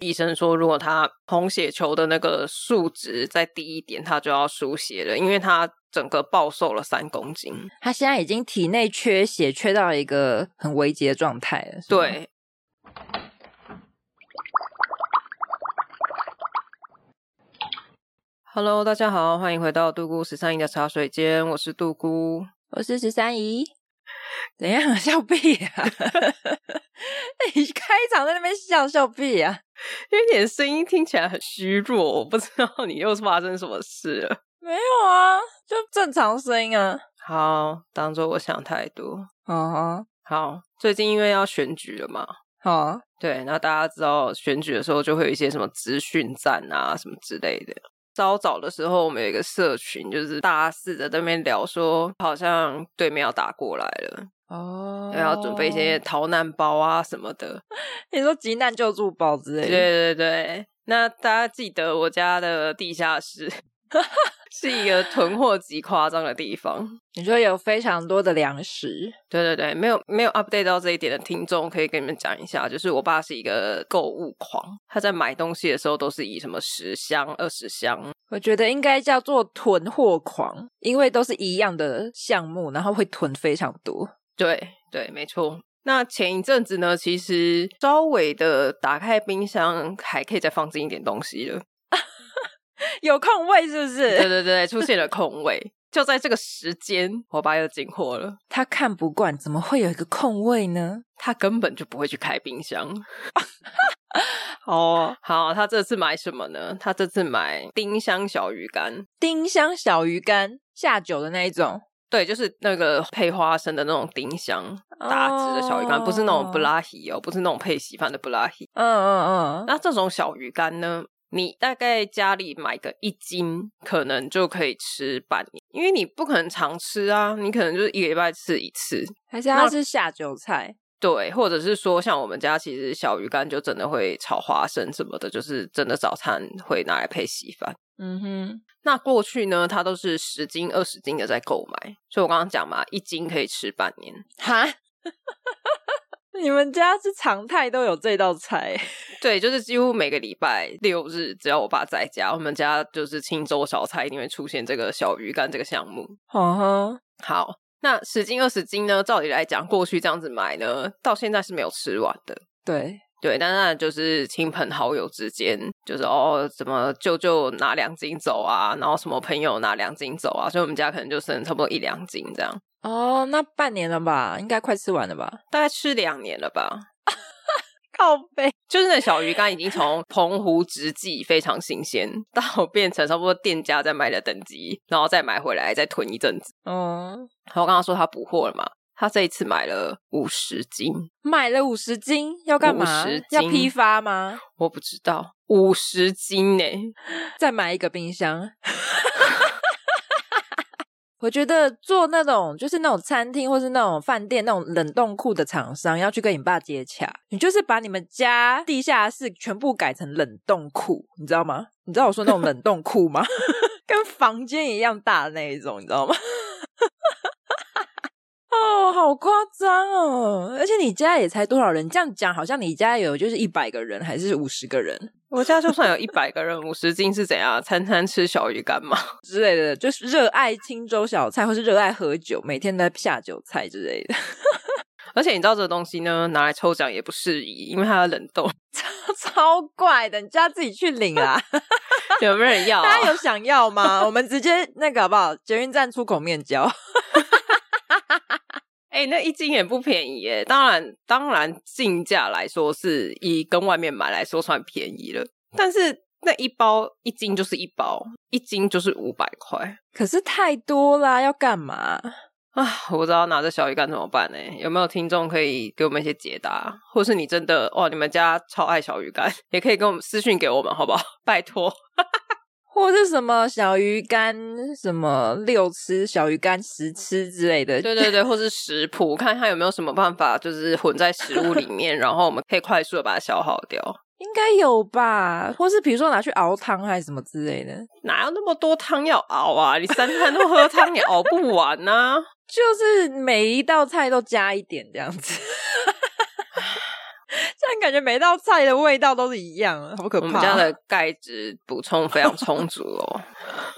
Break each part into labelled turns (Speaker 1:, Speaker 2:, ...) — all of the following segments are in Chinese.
Speaker 1: 医生说，如果他红血球的那个数值再低一点，他就要输血了，因为他整个暴瘦了三公斤。
Speaker 2: 他现在已经体内缺血，缺到一个很危急的状态了。
Speaker 1: 对。Hello，大家好，欢迎回到杜姑十三姨的茶水间，我是杜姑，
Speaker 2: 我是十三姨。怎样笑屁啊？你开场在那边笑笑屁啊？
Speaker 1: 因为你的声音听起来很虚弱，我不知道你又是发生什么事了。
Speaker 2: 没有啊，就正常声音啊。
Speaker 1: 好，当做我想太多。
Speaker 2: 嗯哼，
Speaker 1: 好。最近因为要选举了嘛，
Speaker 2: 好，
Speaker 1: 对，那大家知道选举的时候就会有一些什么资讯站啊，什么之类的。稍早的时候，我们有一个社群，就是大肆的在那边聊说，好像对面要打过来了哦，要准备一些逃难包啊什么的。
Speaker 2: 你说急难救助包之类的？
Speaker 1: 对对对。那大家记得我家的地下室。是一个囤货极夸张的地方。
Speaker 2: 你说有非常多的粮食？
Speaker 1: 对对对，没有没有 update 到这一点的听众，可以跟你们讲一下，就是我爸是一个购物狂，他在买东西的时候都是以什么十箱、二十箱。
Speaker 2: 我觉得应该叫做囤货狂，因为都是一样的项目，然后会囤非常多。
Speaker 1: 对对，没错。那前一阵子呢，其实稍微的打开冰箱，还可以再放进一点东西了。
Speaker 2: 有空位是不是？
Speaker 1: 对对对，出现了空位。就在这个时间，我爸又进货了。
Speaker 2: 他看不惯，怎么会有一个空位呢？
Speaker 1: 他根本就不会去开冰箱。哦，好，他这次买什么呢？他这次买丁香小鱼干。
Speaker 2: 丁香小鱼干下酒的那一种。
Speaker 1: 对，就是那个配花生的那种丁香，打汁的小鱼干，oh. 不是那种布拉希哦，不是那种配稀饭的布拉希。
Speaker 2: 嗯嗯嗯。
Speaker 1: 那这种小鱼干呢？你大概家里买个一斤，可能就可以吃半年，因为你不可能常吃啊，你可能就是一个礼拜吃一次，
Speaker 2: 还是它是下酒菜？
Speaker 1: 对，或者是说像我们家其实小鱼干就真的会炒花生什么的，就是真的早餐会拿来配稀饭。
Speaker 2: 嗯哼，
Speaker 1: 那过去呢，它都是十斤、二十斤的在购买，所以我刚刚讲嘛，一斤可以吃半年。
Speaker 2: 哈。你们家是常态都有这道菜？
Speaker 1: 对，就是几乎每个礼拜六日，只要我爸在家，我们家就是清粥小菜一定会出现这个小鱼干这个项目。
Speaker 2: 啊哈，
Speaker 1: 好，那十斤二十斤呢？照理来讲，过去这样子买呢，到现在是没有吃完的。
Speaker 2: 对
Speaker 1: 对，但那就是亲朋好友之间，就是哦，怎么舅舅拿两斤走啊，然后什么朋友拿两斤走啊，所以我们家可能就剩差不多一两斤这样。
Speaker 2: 哦，那半年了吧？应该快吃完了吧？
Speaker 1: 大概吃两年了吧？
Speaker 2: 靠背，
Speaker 1: 就是那小鱼干已经从澎湖直寄非常新鲜，到变成差不多店家在卖的等级，然后再买回来再囤一阵子。
Speaker 2: 嗯，
Speaker 1: 我刚刚说他补货了嘛？他这一次买了五十斤，
Speaker 2: 买了五十斤要干嘛？要批发吗？
Speaker 1: 我不知道，五十斤呢？
Speaker 2: 再买一个冰箱。我觉得做那种就是那种餐厅或是那种饭店那种冷冻库的厂商要去跟你爸接洽，你就是把你们家地下室全部改成冷冻库，你知道吗？你知道我说那种冷冻库吗？跟房间一样大的那一种，你知道吗？哦，好夸张哦！而且你家也才多少人？这样讲好像你家有就是一百个人还是五十个人？
Speaker 1: 我家就算有一百个人，五十斤是怎样？餐餐吃小鱼干嘛？
Speaker 2: 之类的，就是热爱青州小菜，或是热爱喝酒，每天在下酒菜之类的。
Speaker 1: 而且你知道这个东西呢，拿来抽奖也不适宜，因为它要冷冻，
Speaker 2: 超超怪的。你家自己去领啊？
Speaker 1: 有没有人要啊？
Speaker 2: 大家有想要吗？我们直接那个好不好？捷运站出口面交。
Speaker 1: 哎、欸，那一斤也不便宜耶。当然，当然，进价来说是以跟外面买来说算便宜了。但是那一包一斤就是一包，一斤就是五百块，
Speaker 2: 可是太多啦，要干嘛
Speaker 1: 啊？我不知道拿着小鱼干怎么办呢？有没有听众可以给我们一些解答？或是你真的哇，你们家超爱小鱼干，也可以跟我们私讯给我们，好不好？拜托。
Speaker 2: 或是什么小鱼干，什么六吃小鱼干十吃之类的，
Speaker 1: 对对对，或是食谱，看看有没有什么办法，就是混在食物里面，然后我们可以快速的把它消耗掉。
Speaker 2: 应该有吧？或是比如说拿去熬汤还是什么之类的？
Speaker 1: 哪有那么多汤要熬啊？你三餐都喝汤，你熬不完啊！
Speaker 2: 就是每一道菜都加一点这样子。这样感觉每道菜的味道都是一样，好可怕。
Speaker 1: 我们家的钙质补充非常充足哦。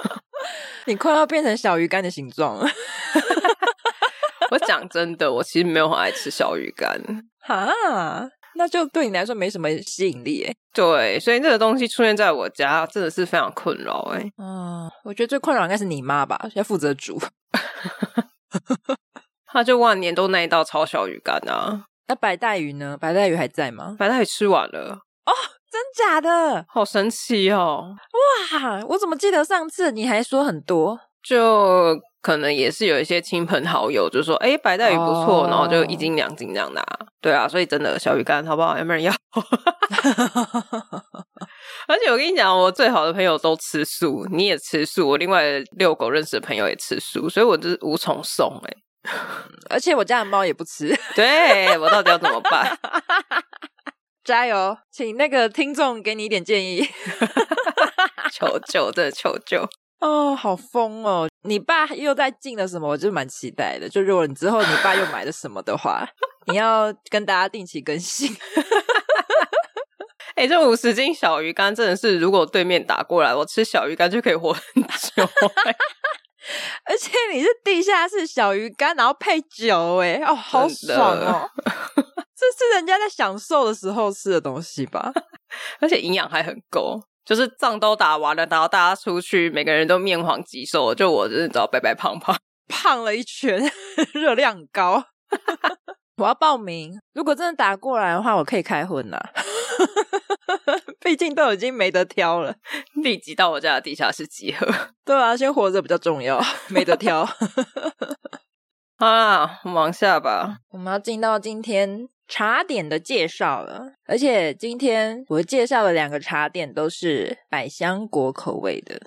Speaker 2: 你快要变成小鱼干的形状了。
Speaker 1: 我讲真的，我其实没有很爱吃小鱼干。
Speaker 2: 哈，那就对你来说没什么吸引力诶。
Speaker 1: 对，所以这个东西出现在我家真的是非常困扰哎。
Speaker 2: 嗯，我觉得最困扰应该是你妈吧，要负责煮。
Speaker 1: 他就万年都那一道炒小鱼干啊。
Speaker 2: 那白带鱼呢？白带鱼还在吗？
Speaker 1: 白带鱼吃完了。哦，
Speaker 2: 真假的？
Speaker 1: 好神奇哦！
Speaker 2: 哇，我怎么记得上次你还说很多？
Speaker 1: 就可能也是有一些亲朋好友就说：“哎，白带鱼不错。”然后就一斤两斤这样拿。对啊，所以真的小鱼干好不好？有没有人要？而且我跟你讲，我最好的朋友都吃素，你也吃素。我另外遛狗认识的朋友也吃素，所以我就是无从送哎。
Speaker 2: 而且我家的猫也不吃，
Speaker 1: 对，我到底要怎么办？
Speaker 2: 加油，请那个听众给你一点建议，
Speaker 1: 求救，真的求救
Speaker 2: 哦，好疯哦！你爸又在进了什么？我就蛮期待的。就如果你之后你爸又买了什么的话，你要跟大家定期更新。
Speaker 1: 哎、欸，这五十斤小鱼干真的是，如果对面打过来，我吃小鱼干就可以活很久。
Speaker 2: 而且你是地下室小鱼干，然后配酒，哎，哦，好爽哦！这是人家在享受的时候吃的东西吧？
Speaker 1: 而且营养还很够，就是仗都打完了，然后大家出去，每个人都面黄肌瘦，就我就是知道白白胖胖，
Speaker 2: 胖了一圈，热量高。我要报名，如果真的打过来的话，我可以开荤呐。毕竟都已经没得挑了，
Speaker 1: 立即到我家的地下室集合。
Speaker 2: 对啊，先活着比较重要，没得挑。
Speaker 1: 好啦，往下吧。
Speaker 2: 我们要进到今天茶点的介绍了，而且今天我介绍的两个茶点都是百香果口味的。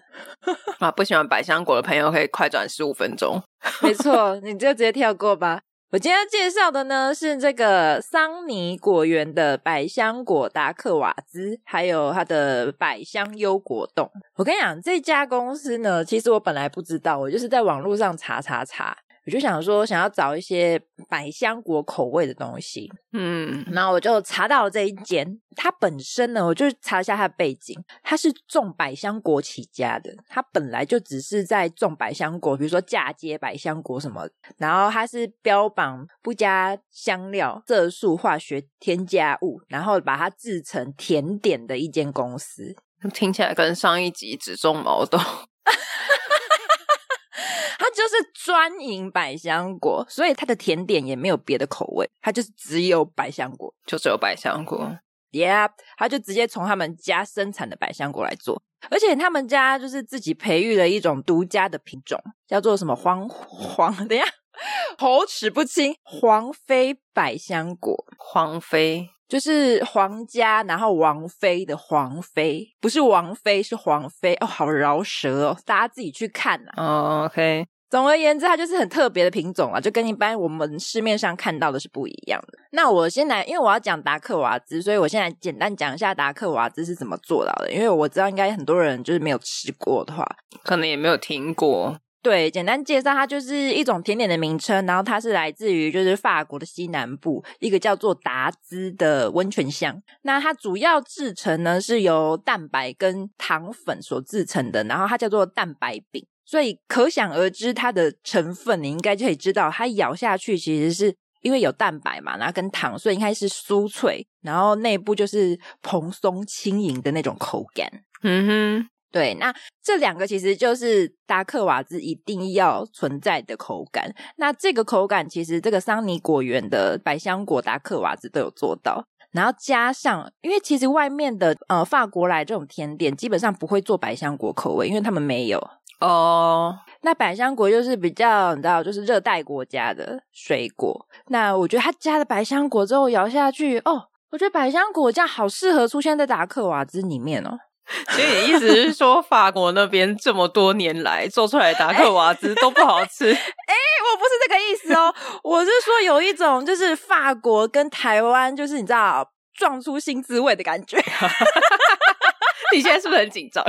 Speaker 1: 啊，不喜欢百香果的朋友可以快转十五分钟。
Speaker 2: 没错，你就直接跳过吧。我今天要介绍的呢是这个桑尼果园的百香果达克瓦兹，还有它的百香优果冻。我跟你讲，这家公司呢，其实我本来不知道，我就是在网络上查查查。我就想说，想要找一些百香果口味的东西，嗯，然后我就查到了这一间。它本身呢，我就查一下它的背景，它是种百香果起家的。它本来就只是在种百香果，比如说嫁接百香果什么。然后它是标榜不加香料、色素、化学添加物，然后把它制成甜点的一间公司。
Speaker 1: 听起来跟上一集只种毛豆。
Speaker 2: 就是专营百香果，所以它的甜点也没有别的口味，它就是只有百香果，
Speaker 1: 就只有百香果。
Speaker 2: Yeah，它就直接从他们家生产的百香果来做，而且他们家就是自己培育了一种独家的品种，叫做什么黄黄？等一下，口齿不清，黄妃百香果。
Speaker 1: 黄妃
Speaker 2: 就是皇家，然后王妃的皇妃，不是王妃，是黄妃。哦，好饶舌哦，大家自己去看呐、
Speaker 1: 啊。Oh, OK。
Speaker 2: 总而言之，它就是很特别的品种啊，就跟一般我们市面上看到的是不一样的。那我先来，因为我要讲达克瓦兹，所以我先来简单讲一下达克瓦兹是怎么做到的。因为我知道应该很多人就是没有吃过的话，
Speaker 1: 可能也没有听过。
Speaker 2: 对，简单介绍，它就是一种甜点的名称，然后它是来自于就是法国的西南部一个叫做达兹的温泉乡。那它主要制成呢是由蛋白跟糖粉所制成的，然后它叫做蛋白饼。所以可想而知，它的成分你应该就可以知道，它咬下去其实是因为有蛋白嘛，然后跟糖，所以应该是酥脆，然后内部就是蓬松轻盈的那种口感。嗯哼，对，那这两个其实就是达克瓦兹一定要存在的口感。那这个口感其实这个桑尼果园的百香果达克瓦兹都有做到，然后加上，因为其实外面的呃法国来这种甜点基本上不会做百香果口味，因为他们没有。哦，oh. 那百香果就是比较你知道，就是热带国家的水果。那我觉得他加了百香果之后摇下去，哦，我觉得百香果酱好适合出现在达克瓦兹里面哦。
Speaker 1: 所以你意思是说，法国那边这么多年来做出来的达克瓦兹都不好吃？哎、
Speaker 2: 欸，我不是这个意思哦，我是说有一种就是法国跟台湾，就是你知道撞出新滋味的感觉。
Speaker 1: 你现在是不是很紧张？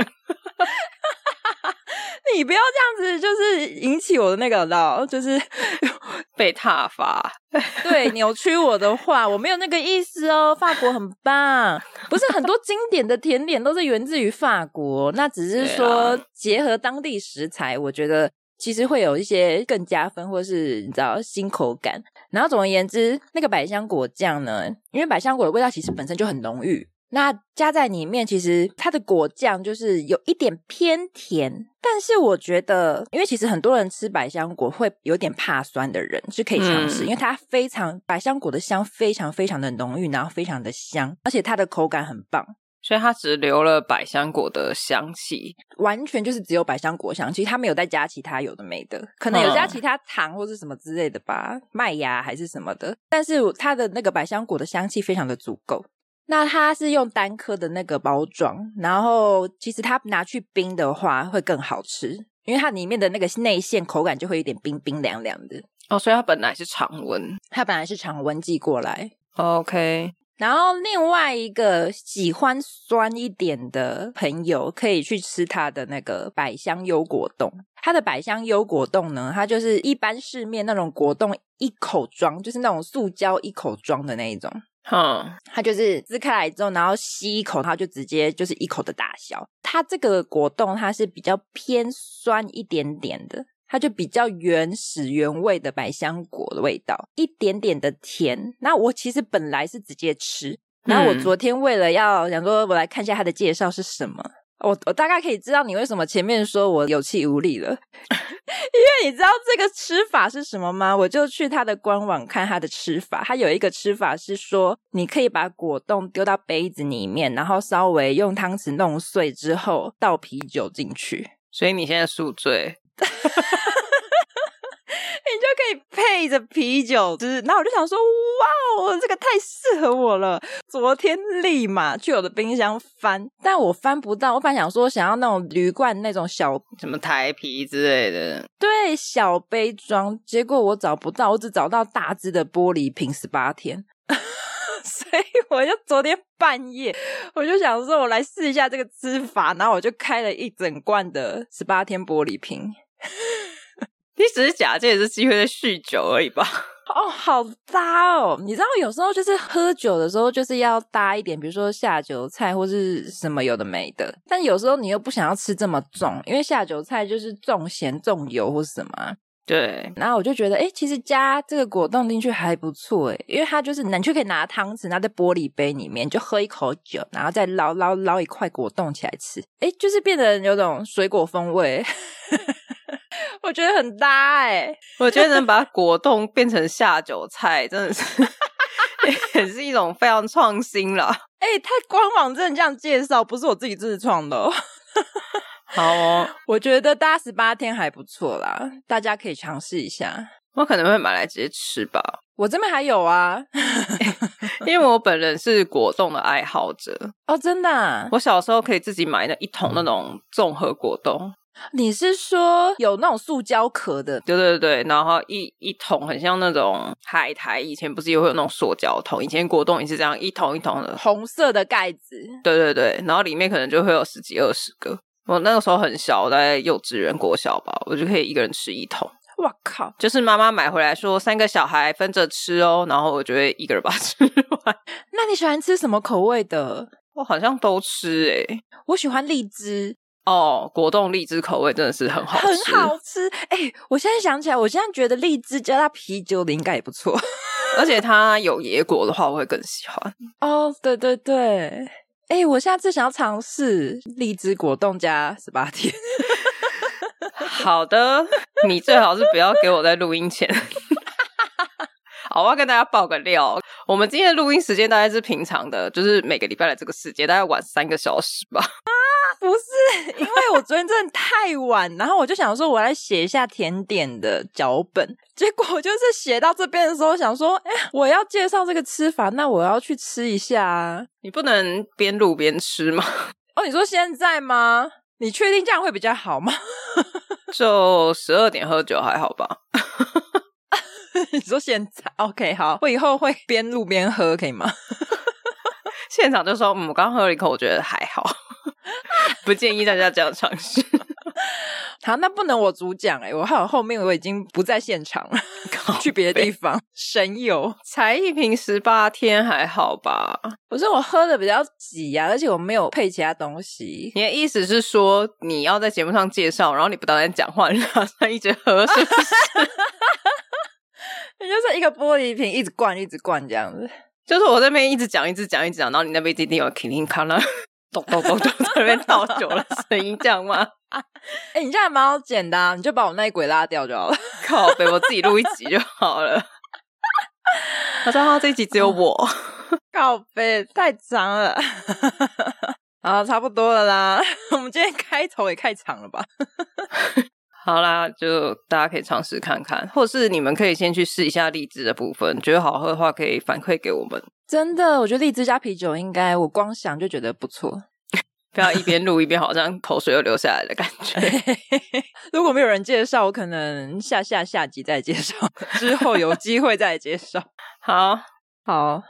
Speaker 2: 你不要这样子，就是引起我的那个，知道就是 被踏伐。对，扭曲我的话，我没有那个意思哦。法国很棒，不是很多经典的甜点都是源自于法国，那只是说结合当地食材，我觉得其实会有一些更加分，或是你知道新口感。然后总而言之，那个百香果酱呢，因为百香果的味道其实本身就很浓郁。那加在里面，其实它的果酱就是有一点偏甜，但是我觉得，因为其实很多人吃百香果会有点怕酸的人是可以尝试，嗯、因为它非常百香果的香非常非常的浓郁，然后非常的香，而且它的口感很棒，
Speaker 1: 所以它只留了百香果的香气，
Speaker 2: 完全就是只有百香果香气，它没有再加其他有的没的，可能有加其他糖或是什么之类的吧，嗯、麦芽还是什么的，但是它的那个百香果的香气非常的足够。那它是用单颗的那个包装，然后其实它拿去冰的话会更好吃，因为它里面的那个内馅口感就会有点冰冰凉凉的。
Speaker 1: 哦，所以它本来是常温，
Speaker 2: 它本来是常温寄过来。
Speaker 1: OK，
Speaker 2: 然后另外一个喜欢酸一点的朋友可以去吃它的那个百香优果冻。它的百香优果冻呢，它就是一般市面那种果冻一口装，就是那种塑胶一口装的那一种。
Speaker 1: 嗯，
Speaker 2: 它就是撕开来之后，然后吸一口，它就直接就是一口的大小。它这个果冻它是比较偏酸一点点的，它就比较原始原味的百香果的味道，一点点的甜。那我其实本来是直接吃，然后我昨天为了要想说，我来看一下它的介绍是什么。我我大概可以知道你为什么前面说我有气无力了，因为你知道这个吃法是什么吗？我就去他的官网看他的吃法，他有一个吃法是说，你可以把果冻丢到杯子里面，然后稍微用汤匙弄碎之后倒啤酒进去。
Speaker 1: 所以你现在宿醉。
Speaker 2: 配着啤酒吃，然后我就想说，哇哦，这个太适合我了。昨天立马去我的冰箱翻，但我翻不到。我本来想说，想要那种铝罐那种小
Speaker 1: 什么台啤之类的，
Speaker 2: 对，小杯装。结果我找不到，我只找到大只的玻璃瓶，十八天。所以我就昨天半夜，我就想说，我来试一下这个吃法，然后我就开了一整罐的十八天玻璃瓶。
Speaker 1: 你只是假借这机会在酗酒而已吧？
Speaker 2: 哦，好搭哦！你知道有时候就是喝酒的时候就是要搭一点，比如说下酒菜或是什么有的没的。但有时候你又不想要吃这么重，因为下酒菜就是重咸重油或是什么。
Speaker 1: 对。
Speaker 2: 然后我就觉得，哎其实加这个果冻进去还不错哎，因为它就是你就可以拿汤匙，拿在玻璃杯里面就喝一口酒，然后再捞捞捞一块果冻起来吃，哎就是变得有种水果风味。我觉得很搭哎、欸，
Speaker 1: 我觉得能把果冻变成下酒菜，真的是也是一种非常创新了。
Speaker 2: 哎、欸，他官网真的这样介绍，不是我自己自创的、哦。
Speaker 1: 好哦，
Speaker 2: 我觉得搭十八天还不错啦，大家可以尝试一下。
Speaker 1: 我可能会买来直接吃吧。
Speaker 2: 我这边还有啊，
Speaker 1: 因为我本人是果冻的爱好者
Speaker 2: 哦，真的、啊。
Speaker 1: 我小时候可以自己买那一桶那种综合果冻。
Speaker 2: 你是说有那种塑胶壳的？
Speaker 1: 对对对，然后一一桶很像那种海苔，以前不是也会有那种塑胶桶？以前果冻也是这样一桶一桶的
Speaker 2: 红色的盖子。
Speaker 1: 对对对，然后里面可能就会有十几二十个。我那个时候很小，在幼稚园国小吧，我就可以一个人吃一桶。
Speaker 2: 哇靠！
Speaker 1: 就是妈妈买回来说三个小孩分着吃哦，然后我就会一个人把它 吃完。
Speaker 2: 那你喜欢吃什么口味的？
Speaker 1: 我好像都吃诶、欸、
Speaker 2: 我喜欢荔枝。
Speaker 1: 哦，果冻荔枝口味真的是很好吃，
Speaker 2: 很好吃。哎、欸，我现在想起来，我现在觉得荔枝加它啤酒的应该也不错。
Speaker 1: 而且它有野果的话，我会更喜欢。
Speaker 2: 哦，对对对。哎、欸，我下次想要尝试荔枝果冻加十八天。
Speaker 1: 好的，你最好是不要给我在录音前。好，我要跟大家爆个料，我们今天的录音时间大概是平常的，就是每个礼拜的这个时间，大概晚三个小时吧。
Speaker 2: 不是，因为我昨天真的太晚，然后我就想说，我来写一下甜点的脚本。结果就是写到这边的时候，想说，哎，我要介绍这个吃法，那我要去吃一下啊。
Speaker 1: 你不能边录边吃吗？
Speaker 2: 哦，你说现在吗？你确定这样会比较好吗？
Speaker 1: 就十二点喝酒还好吧？
Speaker 2: 你说现在？OK，好，我以后会边录边喝，可以吗？
Speaker 1: 现场就说，嗯，我刚喝了一口，我觉得还好。不建议大家这样尝试。
Speaker 2: 好，那不能我主讲哎，我好像后面我已经不在现场了，去别的地方神游。
Speaker 1: 才一瓶十八天还好吧？
Speaker 2: 不是我喝的比较急呀、啊，而且我没有配其他东西。
Speaker 1: 你的意思是说你要在节目上介绍，然后你不打算讲话，然后他一直喝，是不是？
Speaker 2: 你就是一个玻璃瓶，一直灌，一直灌这样子。
Speaker 1: 就是我这边一直讲，一直讲，一直讲，然后你那边一定有叮叮咔啦，咚咚咚咚在那边倒酒的声音，这样吗？哎、
Speaker 2: 欸，你这样还蛮好剪的、啊，你就把我那一轨拉掉就好了。
Speaker 1: 靠北，我自己录一集就好了。我知道这一集只有我。
Speaker 2: 靠北，太长了。啊，差不多了啦。我们今天开头也太长了吧？
Speaker 1: 好啦，就大家可以尝试看看，或是你们可以先去试一下荔枝的部分，觉得好喝的话可以反馈给我们。
Speaker 2: 真的，我觉得荔枝加啤酒应该，我光想就觉得不错。
Speaker 1: 不要一边录一边好像口水又流下来的感觉。
Speaker 2: 如果没有人介绍，我可能下下下集再介绍，之后有机会再介绍。
Speaker 1: 好
Speaker 2: 好，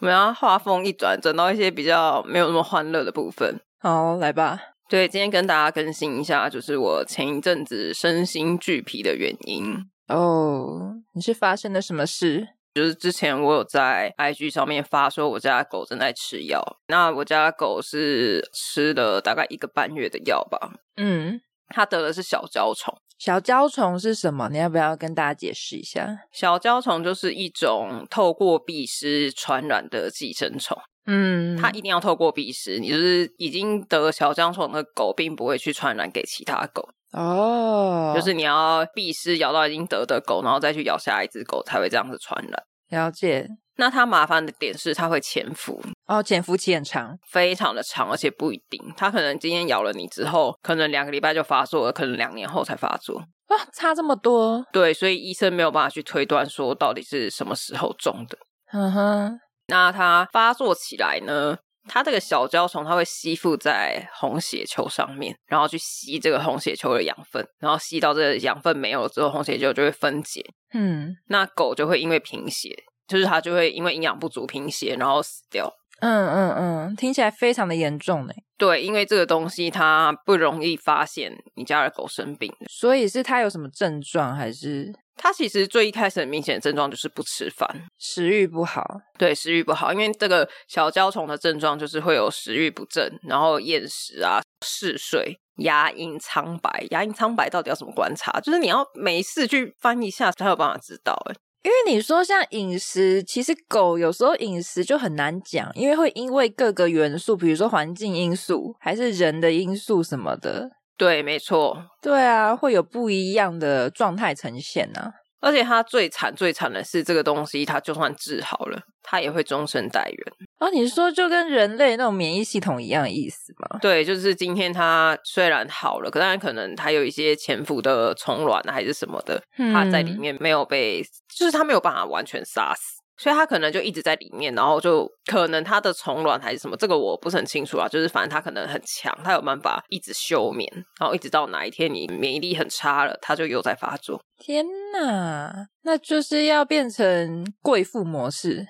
Speaker 1: 我们要画风一转，转到一些比较没有那么欢乐的部分。
Speaker 2: 好，来吧。
Speaker 1: 对，今天跟大家更新一下，就是我前一阵子身心俱疲的原因。
Speaker 2: 哦，你是发生了什么事？
Speaker 1: 就是之前我有在 IG 上面发说我家狗正在吃药，那我家狗是吃了大概一个半月的药吧。
Speaker 2: 嗯，
Speaker 1: 它得的是小焦虫。
Speaker 2: 小焦虫是什么？你要不要跟大家解释一下？
Speaker 1: 小焦虫就是一种透过觅食传染的寄生虫。
Speaker 2: 嗯，
Speaker 1: 它一定要透过鼻食，你就是已经得小焦虫的狗，并不会去传染给其他狗。
Speaker 2: 哦，
Speaker 1: 就是你要觅食咬到已经得的狗，然后再去咬下一只狗，才会这样子传染。
Speaker 2: 了解。
Speaker 1: 那它麻烦的点是，它会潜伏。
Speaker 2: 哦，潜伏期很长，
Speaker 1: 非常的长，而且不一定。它可能今天咬了你之后，可能两个礼拜就发作了，可能两年后才发作。
Speaker 2: 哇，差这么多。
Speaker 1: 对，所以医生没有办法去推断说到底是什么时候中的。
Speaker 2: 嗯哼。
Speaker 1: 那它发作起来呢？它这个小胶虫，它会吸附在红血球上面，然后去吸这个红血球的养分，然后吸到这个养分没有了之后，红血球就会分解。
Speaker 2: 嗯，
Speaker 1: 那狗就会因为贫血，就是它就会因为营养不足贫血，然后死掉。
Speaker 2: 嗯嗯嗯，听起来非常的严重呢。
Speaker 1: 对，因为这个东西它不容易发现你家的狗生病，
Speaker 2: 所以是它有什么症状还是？
Speaker 1: 它其实最一开始很明显的症状就是不吃饭，
Speaker 2: 食欲不好。
Speaker 1: 对，食欲不好，因为这个小焦虫的症状就是会有食欲不振，然后厌食啊、嗜睡、牙龈苍白。牙龈苍白到底要怎么观察？就是你要没事去翻一下才有办法知道。哎，
Speaker 2: 因为你说像饮食，其实狗有时候饮食就很难讲，因为会因为各个元素，比如说环境因素，还是人的因素什么的。
Speaker 1: 对，没错，
Speaker 2: 对啊，会有不一样的状态呈现呢、啊。
Speaker 1: 而且它最惨、最惨的是，这个东西它就算治好了，它也会终身带原。
Speaker 2: 啊，你是说就跟人类那种免疫系统一样的意思吗？
Speaker 1: 对，就是今天它虽然好了，可是可能它有一些潜伏的虫卵还是什么的，它在里面没有被，就是它没有办法完全杀死。所以它可能就一直在里面，然后就可能它的虫卵还是什么，这个我不是很清楚啊。就是反正它可能很强，它有办法一直休眠，然后一直到哪一天你免疫力很差了，它就又在发作。
Speaker 2: 天哪，那就是要变成贵妇模式，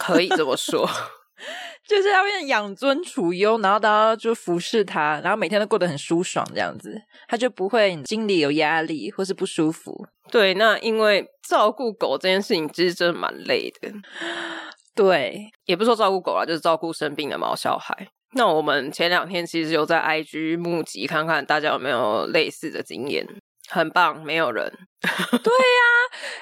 Speaker 1: 可以这么说。
Speaker 2: 就是要变养尊处优，然后大家就服侍他，然后每天都过得很舒爽，这样子，他就不会心里有压力或是不舒服。
Speaker 1: 对，那因为照顾狗这件事情其实真的蛮累的。
Speaker 2: 对，
Speaker 1: 也不是说照顾狗啦，就是照顾生病的毛小孩。那我们前两天其实有在 IG 募集，看看大家有没有类似的经验。很棒，没有人。
Speaker 2: 对呀、啊，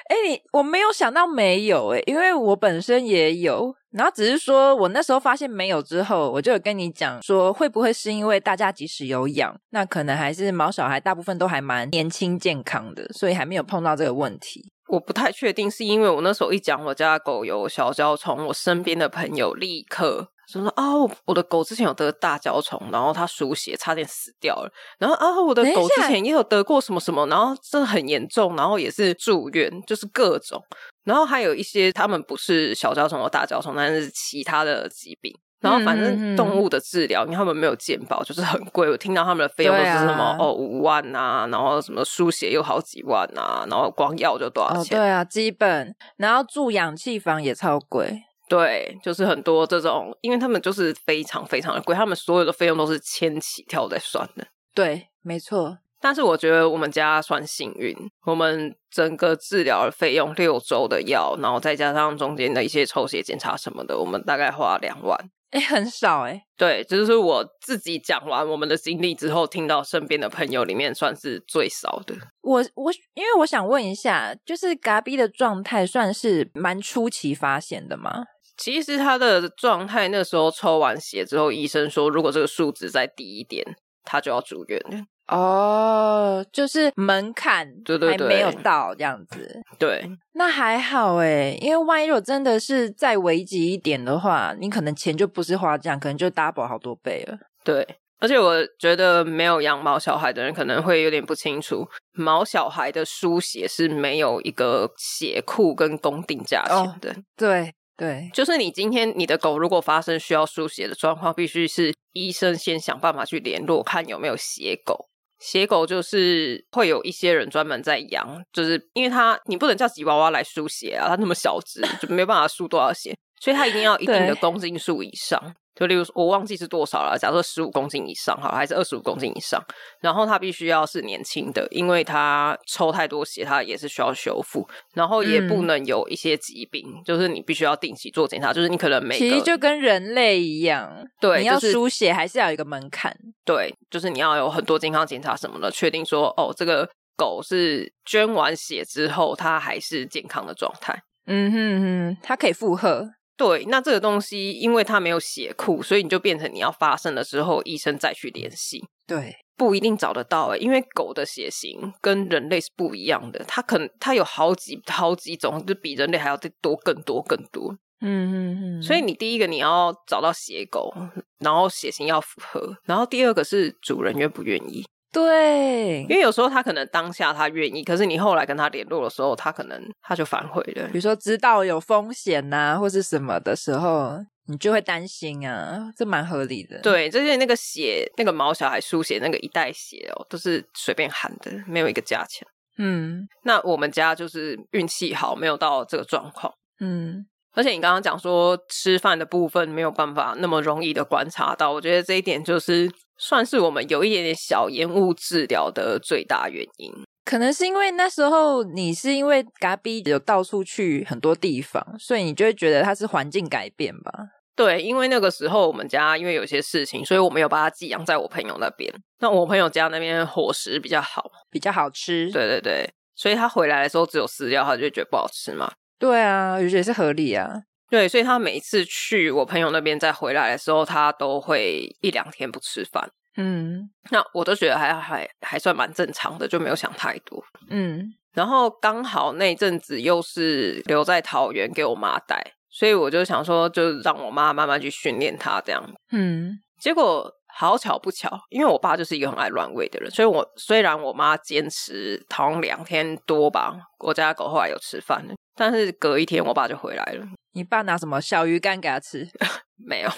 Speaker 2: 哎、欸，我没有想到没有哎、欸，因为我本身也有，然后只是说我那时候发现没有之后，我就有跟你讲说，会不会是因为大家即使有养，那可能还是毛小孩大部分都还蛮年轻健康的，所以还没有碰到这个问题。
Speaker 1: 我不太确定，是因为我那时候一讲我家狗有小焦虫，我身边的朋友立刻。说说啊，我的狗之前有得大焦虫，然后它输血，差点死掉了。然后啊，我的狗之前也有得过什么什么，然后真的很严重，然后也是住院，就是各种。然后还有一些他们不是小焦虫和大焦虫，但是其他的疾病。然后反正动物的治疗，因为他们没有健保，就是很贵。我听到他们的费用都是什么、啊、哦五万啊，然后什么输血又好几万啊，然后光药就多少钱？
Speaker 2: 哦、对啊，基本。然后住氧气房也超贵。
Speaker 1: 对，就是很多这种，因为他们就是非常非常的贵，他们所有的费用都是千起跳在算的。
Speaker 2: 对，没错。
Speaker 1: 但是我觉得我们家算幸运，我们整个治疗的费用六周的药，然后再加上中间的一些抽血检查什么的，我们大概花两万。
Speaker 2: 哎、欸，很少哎、欸。
Speaker 1: 对，就是我自己讲完我们的经历之后，听到身边的朋友里面算是最少的。
Speaker 2: 我我因为我想问一下，就是嘎逼的状态算是蛮初期发现的吗？
Speaker 1: 其实他的状态那时候抽完血之后，医生说如果这个数值再低一点，他就要住院。
Speaker 2: 哦，就是门槛
Speaker 1: 对对对，
Speaker 2: 还没有到这样子。
Speaker 1: 对，
Speaker 2: 那还好诶，因为万一如果真的是再危急一点的话，你可能钱就不是花这样，可能就 double 好多倍了。
Speaker 1: 对，而且我觉得没有养毛小孩的人可能会有点不清楚，毛小孩的输血是没有一个血库跟公定价钱的。
Speaker 2: 哦，对。对，
Speaker 1: 就是你今天你的狗如果发生需要输血的状况，必须是医生先想办法去联络，看有没有血狗。血狗就是会有一些人专门在养，就是因为它你不能叫吉娃娃来输血啊，它那么小只就没办法输多少血，所以它一定要一定的公斤数以上。就例如说，我忘记是多少了。假如说十五公斤以上，好，还是二十五公斤以上。然后它必须要是年轻的，因为它抽太多血，它也是需要修复。然后也不能有一些疾病，嗯、就是你必须要定期做检查。就是你可能每个，
Speaker 2: 其实就跟人类一样，
Speaker 1: 对，
Speaker 2: 你要输血还是要有一个门槛。
Speaker 1: 对，就是你要有很多健康检查什么的，确定说哦，这个狗是捐完血之后，它还是健康的状态。
Speaker 2: 嗯哼哼，它可以负荷。
Speaker 1: 对，那这个东西因为它没有血库，所以你就变成你要发生的时候，医生再去联系。
Speaker 2: 对，
Speaker 1: 不一定找得到诶，因为狗的血型跟人类是不一样的，它可能它有好几好几种，就比人类还要再多更多更多。
Speaker 2: 嗯嗯嗯。所
Speaker 1: 以你第一个你要找到血狗，然后血型要符合，然后第二个是主人愿不愿意。
Speaker 2: 对，
Speaker 1: 因为有时候他可能当下他愿意，可是你后来跟他联络的时候，他可能他就反悔了。
Speaker 2: 比如说知道有风险呐、啊，或是什么的时候，你就会担心啊，这蛮合理的。
Speaker 1: 对，这些那个血，那个毛小孩输血那个一袋血哦，都是随便喊的，没有一个价钱。
Speaker 2: 嗯，
Speaker 1: 那我们家就是运气好，没有到这个状况。
Speaker 2: 嗯，
Speaker 1: 而且你刚刚讲说吃饭的部分没有办法那么容易的观察到，我觉得这一点就是。算是我们有一点点小延误治疗的最大原因，
Speaker 2: 可能是因为那时候你是因为嘎逼有到处去很多地方，所以你就会觉得它是环境改变吧？
Speaker 1: 对，因为那个时候我们家因为有些事情，所以我没有把它寄养在我朋友那边。那我朋友家那边伙食比较好，
Speaker 2: 比较好吃。
Speaker 1: 对对对，所以他回来的时候只有饲料，他就觉得不好吃嘛。
Speaker 2: 对啊，我觉得也是合理啊。
Speaker 1: 对，所以他每一次去我朋友那边再回来的时候，他都会一两天不吃饭。
Speaker 2: 嗯，
Speaker 1: 那我都觉得还还还算蛮正常的，就没有想太多。
Speaker 2: 嗯，
Speaker 1: 然后刚好那阵子又是留在桃园给我妈带，所以我就想说，就让我妈慢慢去训练他这样。
Speaker 2: 嗯，
Speaker 1: 结果好巧不巧，因为我爸就是一个很爱乱喂的人，所以我虽然我妈坚持好像两天多吧，我家狗后来有吃饭，但是隔一天我爸就回来了。
Speaker 2: 你爸拿什么小鱼干给他吃？
Speaker 1: 没有，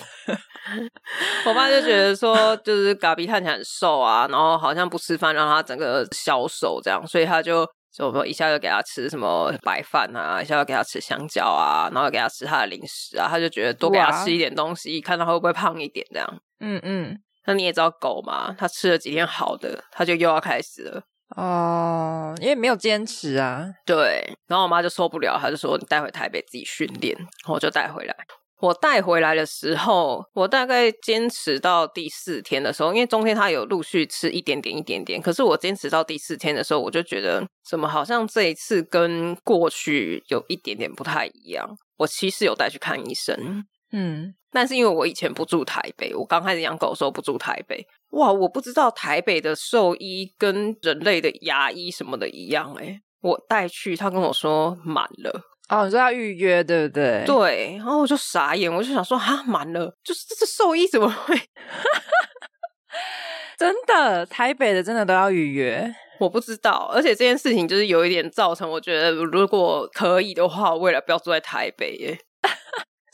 Speaker 1: 我爸就觉得说，就是嘎比看起来很瘦啊，然后好像不吃饭，让他整个消瘦这样，所以他就就一下就给他吃什么白饭啊，一下就给他吃香蕉啊，然后给他吃他的零食啊，他就觉得多给他吃一点东西，看他会不会胖一点这样。
Speaker 2: 嗯嗯，
Speaker 1: 那你也知道狗嘛，它吃了几天好的，它就又要开始了。
Speaker 2: 哦，因为没有坚持啊。
Speaker 1: 对，然后我妈就受不了，她就说：“你带回台北自己训练。”我就带回来。我带回来的时候，我大概坚持到第四天的时候，因为中间他有陆续吃一点点、一点点。可是我坚持到第四天的时候，我就觉得怎么好像这一次跟过去有一点点不太一样。我其实有带去看医生，
Speaker 2: 嗯，
Speaker 1: 但是因为我以前不住台北，我刚开始养狗的时候不住台北。哇，我不知道台北的兽医跟人类的牙医什么的一样诶，我带去，他跟我说满了。
Speaker 2: 哦，你说要预约对不对？
Speaker 1: 对，然后我就傻眼，我就想说啊，满了，就是这这兽医怎么会？
Speaker 2: 真的，台北的真的都要预约，
Speaker 1: 我不知道。而且这件事情就是有一点造成，我觉得如果可以的话，我未来不要住在台北耶，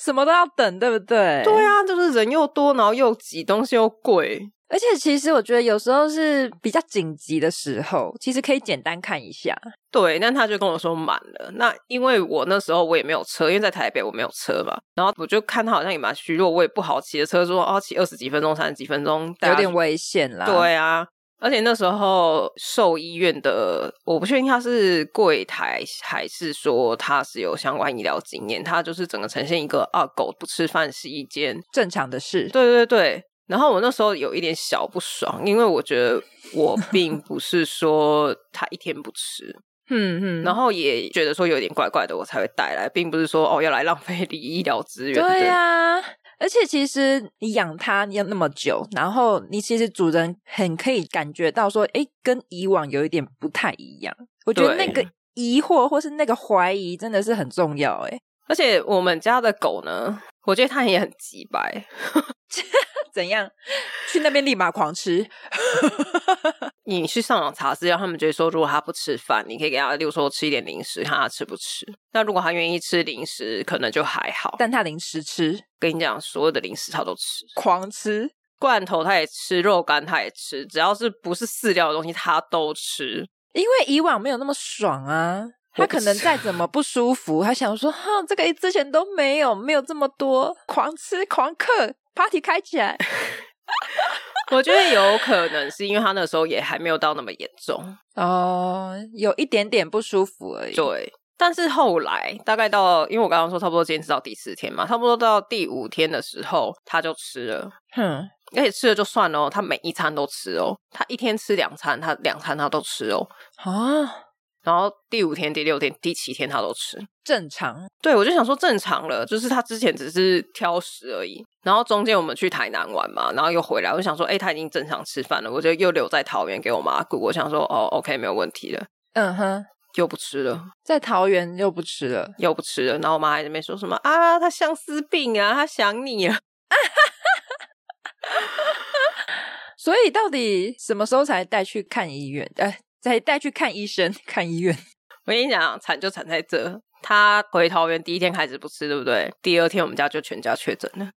Speaker 2: 什么都要等，对不对？
Speaker 1: 对啊，就是人又多，然后又挤，东西又贵。
Speaker 2: 而且其实我觉得有时候是比较紧急的时候，其实可以简单看一下。
Speaker 1: 对，但他就跟我说满了。那因为我那时候我也没有车，因为在台北我没有车嘛。然后我就看他好像也蛮虚弱，我也不好骑的车，说哦骑二十几分钟、三十几分钟，
Speaker 2: 有点危险啦。
Speaker 1: 对啊，而且那时候兽医院的，我不确定他是柜台还是说他是有相关医疗经验，他就是整个呈现一个啊，狗不吃饭是一件
Speaker 2: 正常的事。
Speaker 1: 对对对。然后我那时候有一点小不爽，因为我觉得我 并不是说他一天不吃。
Speaker 2: 嗯嗯，
Speaker 1: 然后也觉得说有点怪怪的，我才会带来，并不是说哦要来浪费你 医疗资源。
Speaker 2: 对呀、啊，而且其实你养它要那么久，然后你其实主人很可以感觉到说，哎，跟以往有一点不太一样。我觉得那个疑惑或是那个怀疑真的是很重要。哎，
Speaker 1: 而且我们家的狗呢，我觉得他也很急白。
Speaker 2: 怎样？去那边立马狂吃？
Speaker 1: 你去上网查资料，他们觉得说，如果他不吃饭，你可以给他，例如说吃一点零食，看他吃不吃。那如果他愿意吃零食，可能就还好。
Speaker 2: 但他零食吃，
Speaker 1: 跟你讲，所有的零食他都吃，
Speaker 2: 狂吃。
Speaker 1: 罐头他也吃，肉干他也吃，只要是不是饲料的东西他都吃。
Speaker 2: 因为以往没有那么爽啊，他可能再怎么不舒服，他想说，哈，这个之前都没有，没有这么多，狂吃狂嗑。Party 开起来，
Speaker 1: 我觉得有可能是因为他那时候也还没有到那么严重
Speaker 2: 哦，有一点点不舒服而已。
Speaker 1: 对，但是后来大概到，因为我刚刚说差不多坚持到第四天嘛，差不多到第五天的时候，他就吃了。
Speaker 2: 哼，
Speaker 1: 而且吃了就算了哦，他每一餐都吃哦，他一天吃两餐，他两餐他都吃哦。
Speaker 2: 啊。
Speaker 1: 然后第五天、第六天、第七天他都吃，
Speaker 2: 正常。
Speaker 1: 对，我就想说正常了，就是他之前只是挑食而已。然后中间我们去台南玩嘛，然后又回来，我就想说，哎，他已经正常吃饭了，我就又留在桃园给我妈顾。我想说，哦，OK，没有问题了。
Speaker 2: 嗯哼，
Speaker 1: 又不吃了，
Speaker 2: 在桃园又不吃了，
Speaker 1: 又不吃了。然后我妈还在那边说什么啊，他相思病啊，他想你啊。
Speaker 2: 所以到底什么时候才带去看医院？哎。再带去看医生、看医院。
Speaker 1: 我跟你讲，惨就惨在这。他回桃园第一天开始不吃，对不对？第二天我们家就全家确诊了。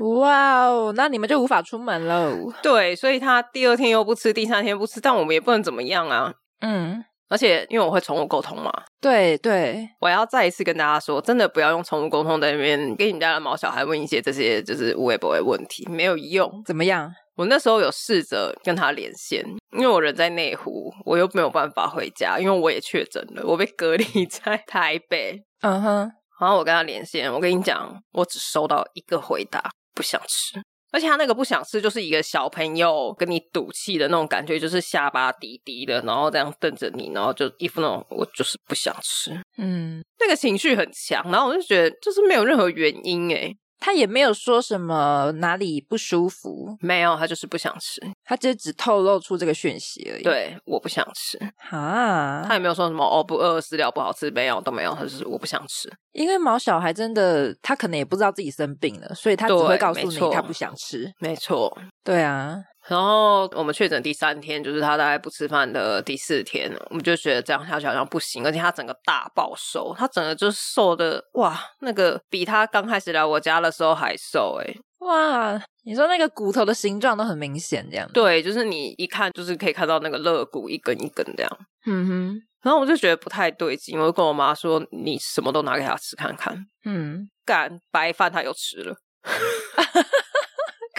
Speaker 2: 哇哦，那你们就无法出门喽。
Speaker 1: 对，所以他第二天又不吃，第三天不吃，但我们也不能怎么样啊。
Speaker 2: 嗯，
Speaker 1: 而且因为我会宠物沟通嘛。
Speaker 2: 对对，
Speaker 1: 我要再一次跟大家说，真的不要用宠物沟通在那边跟你们家的毛小孩问一些这些就是无微不微问题，没有用。
Speaker 2: 怎么样？
Speaker 1: 我那时候有试着跟他连线，因为我人在内湖，我又没有办法回家，因为我也确诊了，我被隔离 在台北。
Speaker 2: 嗯哼，
Speaker 1: 然后我跟他连线，我跟你讲，我只收到一个回答，不想吃。而且他那个不想吃，就是一个小朋友跟你赌气的那种感觉，就是下巴低低的，然后这样瞪着你，然后就一副那种我就是不想吃。
Speaker 2: 嗯，
Speaker 1: 那个情绪很强，然后我就觉得就是没有任何原因诶
Speaker 2: 他也没有说什么哪里不舒服，
Speaker 1: 没有，他就是不想吃，
Speaker 2: 他就只透露出这个讯息而已。
Speaker 1: 对，我不想吃
Speaker 2: 啊，
Speaker 1: 他也没有说什么哦，不饿，饲料不好吃，没有都没有，他就是我不想吃。
Speaker 2: 因为毛小孩真的，他可能也不知道自己生病了，所以他只会告诉你他不想吃。
Speaker 1: 没错，
Speaker 2: 对啊。
Speaker 1: 然后我们确诊第三天，就是他大概不吃饭的第四天，我们就觉得这样下去好像不行，而且他整个大暴瘦，他整个就瘦的哇，那个比他刚开始来我家的时候还瘦诶。
Speaker 2: 哇，你说那个骨头的形状都很明显，这样。
Speaker 1: 对，就是你一看就是可以看到那个肋骨一根一根这样。
Speaker 2: 嗯哼，
Speaker 1: 然后我就觉得不太对劲，我就跟我妈说：“你什么都拿给他吃看看。”
Speaker 2: 嗯，
Speaker 1: 干白饭他又吃了。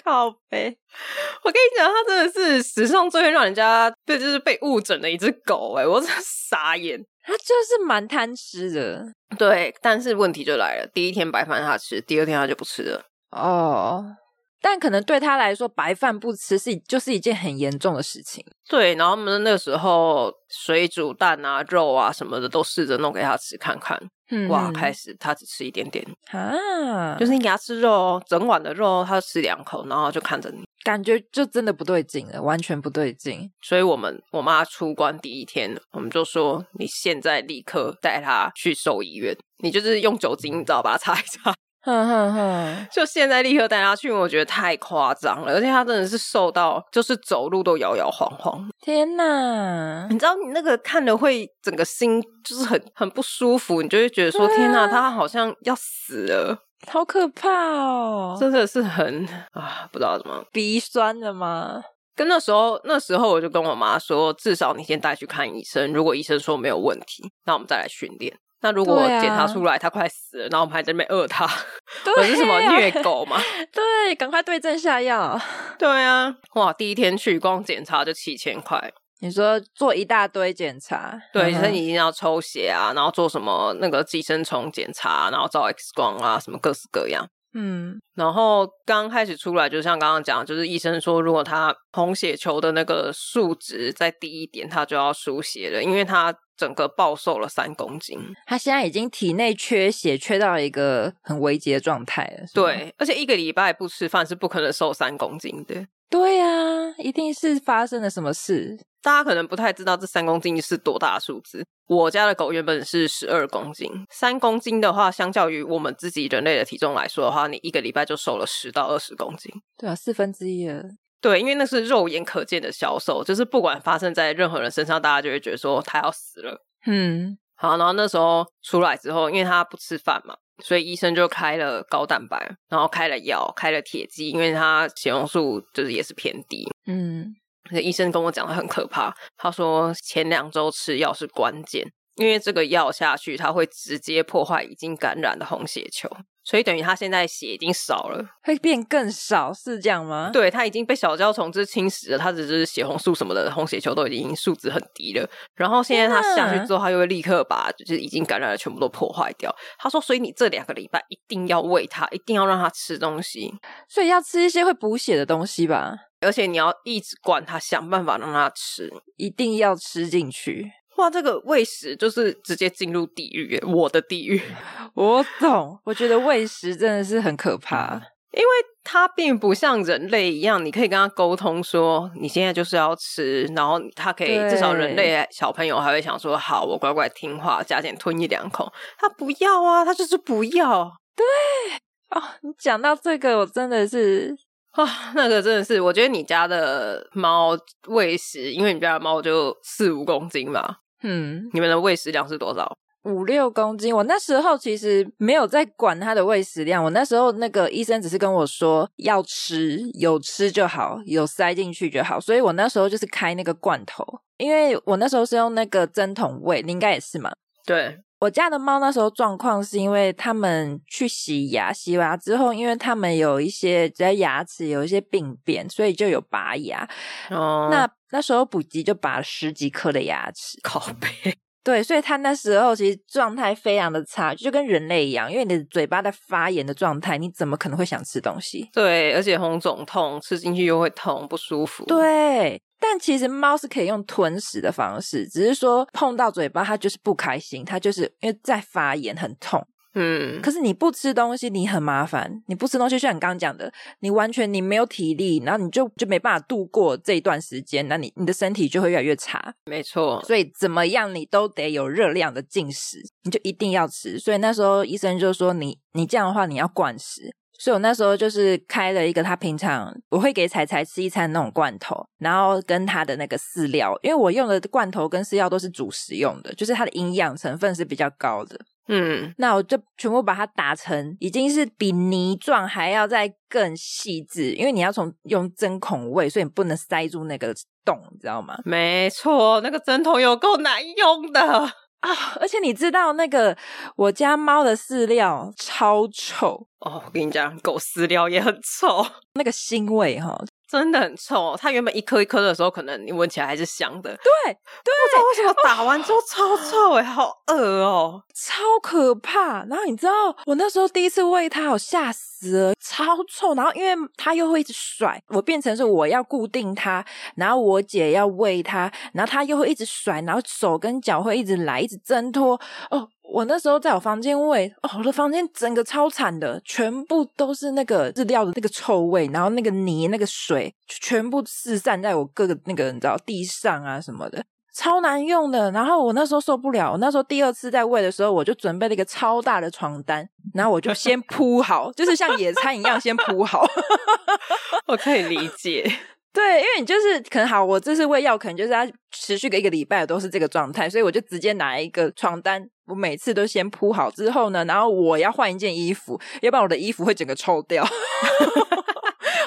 Speaker 1: 靠北，我跟你讲，它真的是史上最会让人家对，就是被误诊的一只狗哎，我真的傻眼。
Speaker 2: 它就是蛮贪吃的，
Speaker 1: 对，但是问题就来了，第一天白饭它吃，第二天它就不吃了。
Speaker 2: 哦，但可能对他来说，白饭不吃是就是一件很严重的事情。
Speaker 1: 对，然后我们那个时候水煮蛋啊、肉啊什么的都试着弄给他吃看看。
Speaker 2: 嗯，
Speaker 1: 哇！开始他只吃一点点
Speaker 2: 啊，
Speaker 1: 就是你给他吃肉，整碗的肉他吃两口，然后就看着你，
Speaker 2: 感觉就真的不对劲了，完全不对劲。
Speaker 1: 所以我们我妈出关第一天，我们就说你现在立刻带他去兽医院，你就是用酒精，你知道把它擦一擦。
Speaker 2: 哼哼哼，
Speaker 1: 就现在立刻带他去，我觉得太夸张了，而且他真的是瘦到就是走路都摇摇晃晃。
Speaker 2: 天哪！
Speaker 1: 你知道你那个看了会整个心就是很很不舒服，你就会觉得说、啊、天哪，他好像要死了，
Speaker 2: 好可怕哦！
Speaker 1: 真的是很啊，不知道怎么
Speaker 2: 鼻酸的吗？
Speaker 1: 跟那时候那时候我就跟我妈说，至少你先带去看医生，如果医生说没有问题，那我们再来训练。那如果检查出来
Speaker 2: 啊
Speaker 1: 他快死了，然后我们还在那边饿他，
Speaker 2: 对
Speaker 1: 我是什么虐狗吗？
Speaker 2: 对，赶快对症下药。
Speaker 1: 对啊，哇，第一天去光检查就七千块。
Speaker 2: 你说做一大堆检查，
Speaker 1: 对，
Speaker 2: 嗯
Speaker 1: 所以你一定要抽血啊，然后做什么那个寄生虫检查，然后照 X 光啊，什么各式各样。
Speaker 2: 嗯，
Speaker 1: 然后刚开始出来，就像刚刚讲，就是医生说，如果他红血球的那个数值再低一点，他就要输血了，因为他整个暴瘦了三公斤。
Speaker 2: 他现在已经体内缺血，缺到一个很危急的状态了。
Speaker 1: 对，而且一个礼拜不吃饭是不可能瘦三公斤的。
Speaker 2: 对啊，一定是发生了什么事。
Speaker 1: 大家可能不太知道这三公斤是多大的数字。我家的狗原本是十二公斤，三公斤的话，相较于我们自己人类的体重来说的话，你一个礼拜就瘦了十到二十公斤。
Speaker 2: 对啊，四分之一了。
Speaker 1: 对，因为那是肉眼可见的消瘦，就是不管发生在任何人身上，大家就会觉得说他要死了。
Speaker 2: 嗯，
Speaker 1: 好，然后那时候出来之后，因为他不吃饭嘛，所以医生就开了高蛋白，然后开了药，开了铁剂，因为他血红素就是也是偏低。
Speaker 2: 嗯，
Speaker 1: 医生跟我讲的很可怕，他说前两周吃药是关键，因为这个药下去，它会直接破坏已经感染的红血球，所以等于他现在血已经少了，
Speaker 2: 会变更少，是这样吗？
Speaker 1: 对，他已经被小胶虫子侵蚀了，他只是血红素什么的红血球都已经数值很低了，然后现在他下去之后，他又会立刻把就是已经感染的全部都破坏掉。他说，所以你这两个礼拜一定要喂他，一定要让他吃东西，
Speaker 2: 所以要吃一些会补血的东西吧，
Speaker 1: 而且你要一直灌他，想办法让他吃。
Speaker 2: 一定要吃进去。
Speaker 1: 哇，这个喂食就是直接进入地狱耶，我的地狱。
Speaker 2: 我懂，我觉得喂食真的是很可怕，
Speaker 1: 因为它并不像人类一样，你可以跟他沟通说你现在就是要吃，然后他可以至少人类小朋友还会想说好，我乖乖听话，加减吞一两口。他不要啊，他就是不要。
Speaker 2: 对哦。你讲到这个，我真的是
Speaker 1: 啊，那个真的是，我觉得你家的猫喂食，因为你家的猫就四五公斤嘛，
Speaker 2: 嗯
Speaker 1: 你们的喂食量是多少？
Speaker 2: 五六公斤。我那时候其实没有在管它的喂食量，我那时候那个医生只是跟我说要吃，有吃就好，有塞进去就好，所以我那时候就是开那个罐头，因为我那时候是用那个针筒喂，你应该也是嘛。
Speaker 1: 对，
Speaker 2: 我家的猫那时候状况是因为它们去洗牙，洗牙之后，因为它们有一些在牙齿有一些病变，所以就有拔牙。
Speaker 1: 哦，
Speaker 2: 那那时候补给就拔了十几颗的牙齿，
Speaker 1: 靠背。
Speaker 2: 对，所以它那时候其实状态非常的差，就跟人类一样，因为你的嘴巴在发炎的状态，你怎么可能会想吃东西？
Speaker 1: 对，而且红肿痛，吃进去又会痛，不舒服。
Speaker 2: 对，但其实猫是可以用吞食的方式，只是说碰到嘴巴它就是不开心，它就是因为在发炎很痛。
Speaker 1: 嗯，
Speaker 2: 可是你不吃东西，你很麻烦。你不吃东西，就像你刚刚讲的，你完全你没有体力，然后你就就没办法度过这一段时间，那你你的身体就会越来越差。
Speaker 1: 没错。
Speaker 2: 所以怎么样，你都得有热量的进食，你就一定要吃。所以那时候医生就说你你这样的话，你要灌食。所以我那时候就是开了一个他平常我会给彩彩吃一餐那种罐头，然后跟他的那个饲料，因为我用的罐头跟饲料都是主食用的，就是它的营养成分是比较高的。
Speaker 1: 嗯，
Speaker 2: 那我就全部把它打成已经是比泥状还要再更细致，因为你要从用针孔喂，所以你不能塞住那个洞，你知道吗？
Speaker 1: 没错，那个针筒有够难用的
Speaker 2: 啊！而且你知道那个我家猫的饲料超臭
Speaker 1: 哦，我跟你讲，狗饲料也很臭，
Speaker 2: 那个腥味哈。
Speaker 1: 真的很臭，它原本一颗一颗的时候，可能你闻起来还是香的。
Speaker 2: 对对，
Speaker 1: 不知道为什么打完之后超臭哎、欸，好恶哦、喔，
Speaker 2: 超可怕。然后你知道，我那时候第一次喂它，我吓死了，超臭。然后因为它又会一直甩，我变成是我要固定它，然后我姐要喂它，然后它又会一直甩，然后手跟脚会一直来，一直挣脱。哦。我那时候在我房间喂，哦，我的房间整个超惨的，全部都是那个饲料的那个臭味，然后那个泥、那个水全部四散在我各个那个你知道地上啊什么的，超难用的。然后我那时候受不了，我那时候第二次在喂的时候，我就准备了一个超大的床单，然后我就先铺好，就是像野餐一样先铺好。
Speaker 1: 我可以理解。
Speaker 2: 对，因为你就是可能好，我这次喂药，可能就是要持续个一个礼拜都是这个状态，所以我就直接拿一个床单，我每次都先铺好之后呢，然后我要换一件衣服，要不然我的衣服会整个臭掉。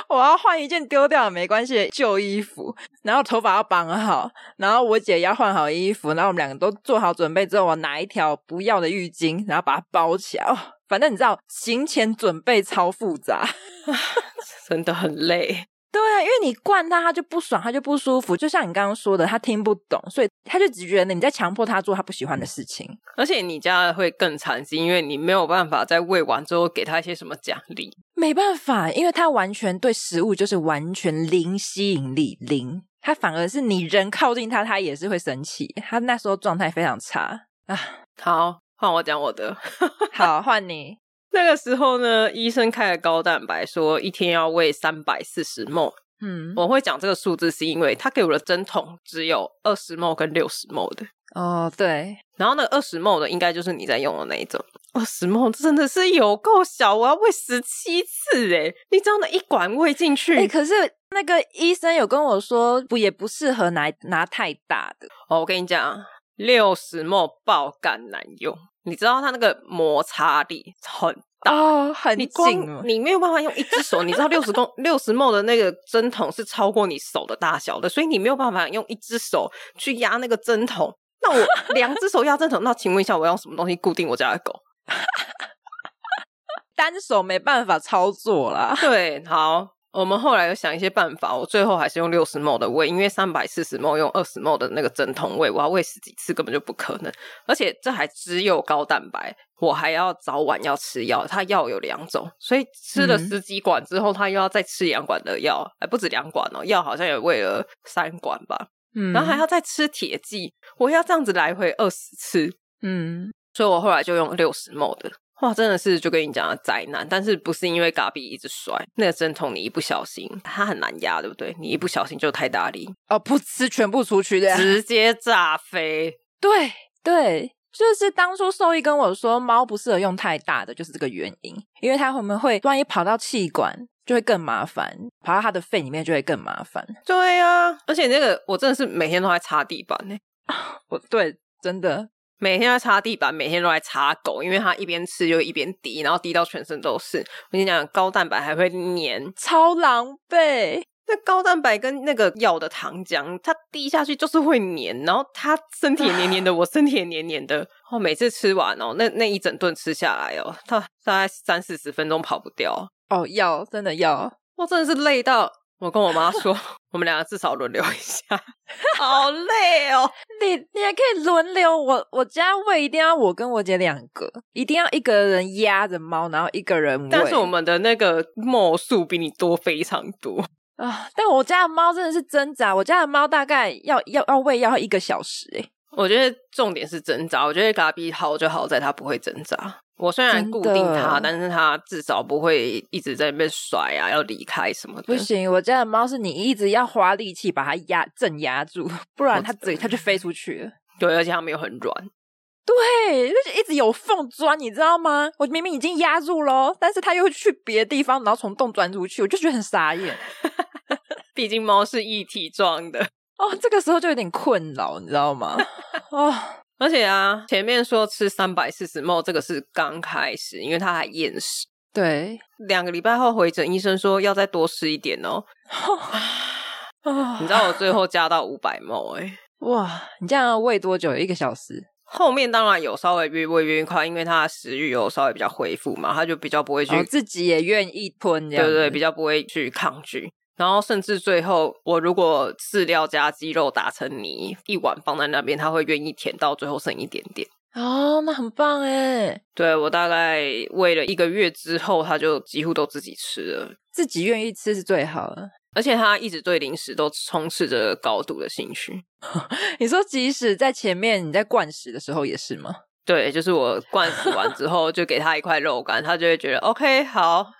Speaker 2: 我要换一件丢掉没关系的旧衣服，然后头发要绑好，然后我姐要换好衣服，然后我们两个都做好准备之后，我拿一条不要的浴巾，然后把它包起来。哦，反正你知道，行前准备超复杂，
Speaker 1: 真的很累。
Speaker 2: 对啊，因为你惯他，他就不爽，他就不舒服。就像你刚刚说的，他听不懂，所以他就只觉得你在强迫他做他不喜欢的事情。
Speaker 1: 而且你家会更惨，是因为你没有办法在喂完之后给他一些什么奖励。
Speaker 2: 没办法，因为他完全对食物就是完全零吸引力，零。他反而是你人靠近他，他也是会生气。他那时候状态非常差啊。
Speaker 1: 好，换我讲我的。
Speaker 2: 好，换你。
Speaker 1: 那个时候呢，医生开了高蛋白，说一天要喂三百四十 ml。嗯，我会讲这个数字是因为他给我的针筒只有二十 ml 跟六十 ml 的。
Speaker 2: 哦，对。
Speaker 1: 然后那个二十 ml 的应该就是你在用的那一种。二十 ml 真的是有够小，我要喂十七次诶，你知道那一管喂进去？
Speaker 2: 哎，可是那个医生有跟我说，不也不适合拿拿太大的。
Speaker 1: 哦，我跟你讲，六十 ml 爆肝难用。你知道它那个摩擦力很大
Speaker 2: 哦，很紧，
Speaker 1: 你光你没有办法用一只手。你知道六十公 六十 ml 的那个针筒是超过你手的大小的，所以你没有办法用一只手去压那个针筒。那我 两只手压针筒，那请问一下，我要用什么东西固定我家的狗？
Speaker 2: 单手没办法操作啦。
Speaker 1: 对，好。我们后来有想一些办法，我最后还是用六十 ml 的喂，因为三百四十 ml 用二十 ml 的那个针筒喂，我要喂十几次根本就不可能。而且这还只有高蛋白，我还要早晚要吃药，它药有两种，所以吃了十几管之后，他又要再吃两管的药，还不止两管哦，药好像也喂了三管吧。嗯，然后还要再吃铁剂，我要这样子来回二十次。嗯，所以我后来就用六十 ml 的。哇，真的是就跟你讲的灾难，但是不是因为嘎比一直摔那个针筒，你一不小心它很难压，对不对？你一不小心就太大力
Speaker 2: 哦，噗呲，全部出去的，
Speaker 1: 直接炸飞。
Speaker 2: 对对，就是当初兽医跟我说猫不适合用太大的，就是这个原因，因为它会不会万一跑到气管就会更麻烦，跑到它的肺里面就会更麻烦。
Speaker 1: 对啊，而且那个我真的是每天都在擦地板呢，
Speaker 2: 我对真的。
Speaker 1: 每天在擦地板，每天都在擦狗，因为它一边吃就一边滴，然后滴到全身都是。我跟你讲，高蛋白还会粘，
Speaker 2: 超狼狈。
Speaker 1: 那高蛋白跟那个药的糖浆，它滴下去就是会黏，然后它身体也黏黏的，我身体也黏黏的。哦，每次吃完哦，那那一整顿吃下来哦，它大概三四十分钟跑不掉。
Speaker 2: 哦，药真的要，
Speaker 1: 我真的是累到。我跟我妈说，我们两个至少轮流一下，好累哦。
Speaker 2: 你你还可以轮流，我我家喂一定要我跟我姐两个，一定要一个人压着猫，然后一个人喂。
Speaker 1: 但是我们的那个猫数比你多非常多
Speaker 2: 啊！但我家的猫真的是挣扎，我家的猫大概要要要喂要一个小时诶。
Speaker 1: 我觉得重点是挣扎，我觉得嘎比好就好在它不会挣扎。我虽然固定它，但是它至少不会一直在那边甩啊，要离开什么的。
Speaker 2: 不行，我家的猫是你一直要花力气把它压镇压住，不然它嘴它就飞出去了。
Speaker 1: 对，而且它没有很软。
Speaker 2: 对，而且一直有缝钻，你知道吗？我明明已经压住喽，但是它又去别的地方，然后从洞钻出去，我就觉得很傻眼。
Speaker 1: 毕竟猫是一体状的
Speaker 2: 哦，这个时候就有点困扰，你知道吗？哦。
Speaker 1: 而且啊，前面说吃三百四十 ml，这个是刚开始，因为他还厌食。
Speaker 2: 对，
Speaker 1: 两个礼拜后回诊，医生说要再多吃一点哦。你知道我最后加到五百 ml 哎，
Speaker 2: 哇！你这样要喂多久？一个小时？
Speaker 1: 后面当然有稍微越喂越快，因为他的食欲有稍微比较恢复嘛，他就比较不会去，
Speaker 2: 哦、自己也愿意吞，对
Speaker 1: 对，比较不会去抗拒。然后甚至最后，我如果饲料加鸡肉打成泥，一碗放在那边，它会愿意舔到最后剩一点点。
Speaker 2: 哦，那很棒哎！
Speaker 1: 对，我大概喂了一个月之后，它就几乎都自己吃了。
Speaker 2: 自己愿意吃是最好的，
Speaker 1: 而且它一直对零食都充斥着高度的兴趣。
Speaker 2: 你说，即使在前面你在灌食的时候也是吗？
Speaker 1: 对，就是我灌死完之后，就给他一块肉干，他就会觉得 OK，好，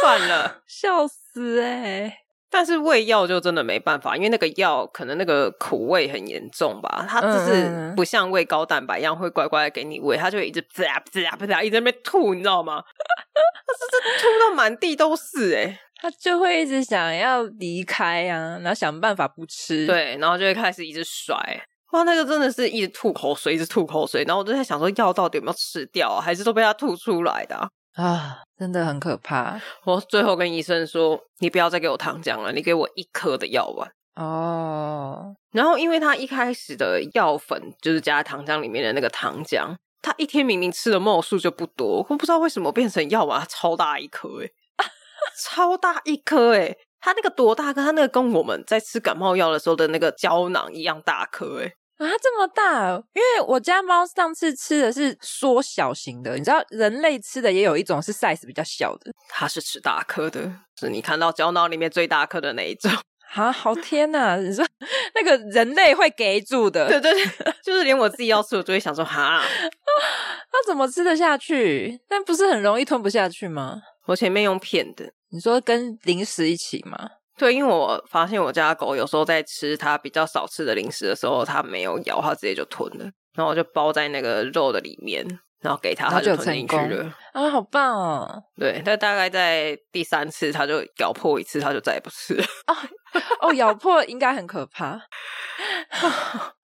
Speaker 1: 算了，
Speaker 2: 笑死哎、欸！
Speaker 1: 但是喂药就真的没办法，因为那个药可能那个苦味很严重吧，它就是不像喂高蛋白一样会乖乖的给你喂，它就一直啪啪啪啪一直在那边吐，你知道吗？它是吐到满地都是哎、欸，
Speaker 2: 它就会一直想要离开啊，然后想办法不吃，
Speaker 1: 对，然后就会开始一直甩。哇，那个真的是一直吐口水，一直吐口水，然后我就在想说，药到底有没有吃掉啊，还是都被他吐出来的啊？
Speaker 2: 啊，真的很可怕。
Speaker 1: 我最后跟医生说：“你不要再给我糖浆了，你给我一颗的药丸。”
Speaker 2: 哦，
Speaker 1: 然后因为他一开始的药粉就是加糖浆里面的那个糖浆，他一天明明吃的毫数就不多，我不知道为什么变成药丸超大一颗，诶 超大一颗，诶它那个多大颗？它那个跟我们在吃感冒药的时候的那个胶囊一样大颗，诶
Speaker 2: 啊，这么大！因为我家猫上次吃的是缩小型的，你知道人类吃的也有一种是 size 比较小的，
Speaker 1: 它是吃大颗的，是你看到胶囊里面最大颗的那一种。
Speaker 2: 啊，好天呐！你说那个人类会给住的，
Speaker 1: 对对对，就是连我自己要吃，我就会想说，哈，
Speaker 2: 它怎么吃得下去？但不是很容易吞不下去吗？
Speaker 1: 我前面用骗的，
Speaker 2: 你说跟零食一起吗？
Speaker 1: 对，因为我发现我家狗有时候在吃它比较少吃的零食的时候，它没有咬，它直接就吞了。然后我就包在那个肉的里面，然后给它，它就吞进去了。
Speaker 2: 啊，好棒哦！
Speaker 1: 对，但大概在第三次，它就咬破一次，它就再也不吃了。
Speaker 2: 哦哦，咬破应该很可怕。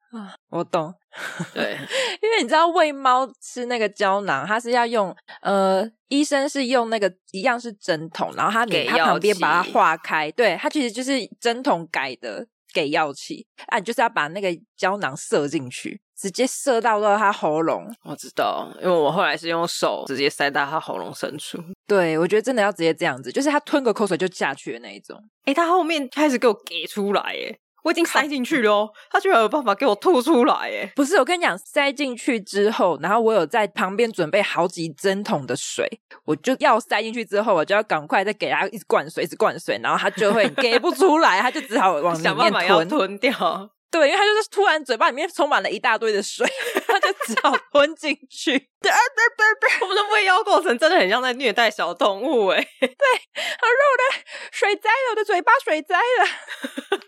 Speaker 2: 啊，我懂
Speaker 1: 对，
Speaker 2: 因为你知道喂猫吃那个胶囊，它是要用呃，医生是用那个一样是针筒，然后他给它旁边把它化开，对，它其实就是针筒改的给药器，啊，你就是要把那个胶囊射进去，直接射到到它喉咙。
Speaker 1: 我知道，因为我后来是用手直接塞到它喉咙深处。
Speaker 2: 对，我觉得真的要直接这样子，就是它吞个口水就下去的那一种。
Speaker 1: 哎，它后面开始给我给出来，哎。我已经塞进去了哦，他居然有办法给我吐出来耶！
Speaker 2: 不是，我跟你讲，塞进去之后，然后我有在旁边准备好几针筒的水，我就要塞进去之后，我就要赶快再给他一直灌水，一直灌水，然后他就会给不出来，他就只好往里面
Speaker 1: 想办法要吞掉。
Speaker 2: 对，因为他就是突然嘴巴里面充满了一大堆的水，他就只好吞进去。对，
Speaker 1: 我们的喂药过程真的很像在虐待小动物哎。
Speaker 2: 对，好肉的水灾了，我的嘴巴水灾了。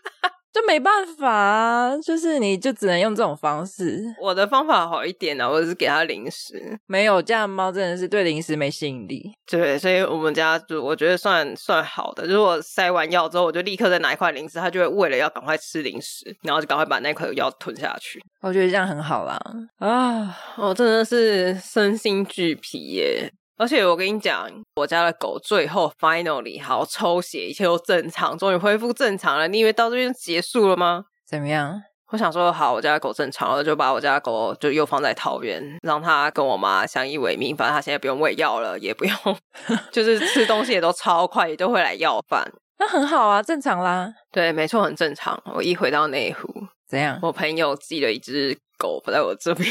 Speaker 2: 就没办法啊，就是你就只能用这种方式。
Speaker 1: 我的方法好一点啊，我只是给它零食。
Speaker 2: 没有，这样的猫真的是对零食没吸引力。
Speaker 1: 对，所以我们家就我觉得算算好的。如果塞完药之后，我就立刻再拿一块零食，它就会为了要赶快吃零食，然后就赶快把那块药吞下去。
Speaker 2: 我觉得这样很好啦。啊，
Speaker 1: 我真的是身心俱疲耶。而且我跟你讲，我家的狗最后 finally 好抽血，一切都正常，终于恢复正常了。你以为到这边结束了吗？
Speaker 2: 怎么样？
Speaker 1: 我想说，好，我家的狗正常了，就把我家的狗就又放在桃园，让它跟我妈相依为命。反正它现在不用喂药了，也不用，就是吃东西也都超快，也都会来要饭。
Speaker 2: 那很好啊，正常啦。
Speaker 1: 对，没错，很正常。我一回到内湖，
Speaker 2: 怎样？
Speaker 1: 我朋友寄了一只狗不在我这边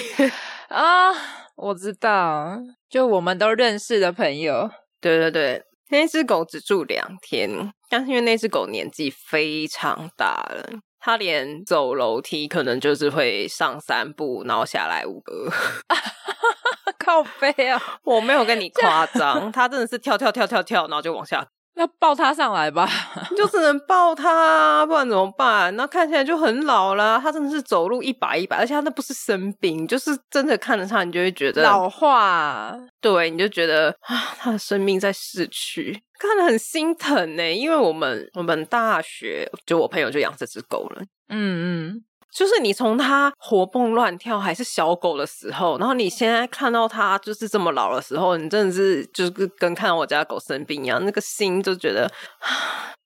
Speaker 2: 啊。我知道，就我们都认识的朋友。
Speaker 1: 对对对，那只狗只住两天，但是因为那只狗年纪非常大了，它连走楼梯可能就是会上三步，然后下来五个。
Speaker 2: 靠背啊！
Speaker 1: 我没有跟你夸张，它真的是跳跳跳跳跳，然后就往下。
Speaker 2: 要抱他上来吧，
Speaker 1: 就只能抱他，不然怎么办？那看起来就很老了。他真的是走路一把一把，而且他那不是生病，就是真的看着他，你就会觉得
Speaker 2: 老化。
Speaker 1: 对，你就觉得啊，他的生命在逝去，看得很心疼呢。因为我们我们大学就我朋友就养这只狗了，
Speaker 2: 嗯嗯。
Speaker 1: 就是你从它活蹦乱跳还是小狗的时候，然后你现在看到它就是这么老的时候，你真的是就是跟看到我家狗生病一样，那个心就觉得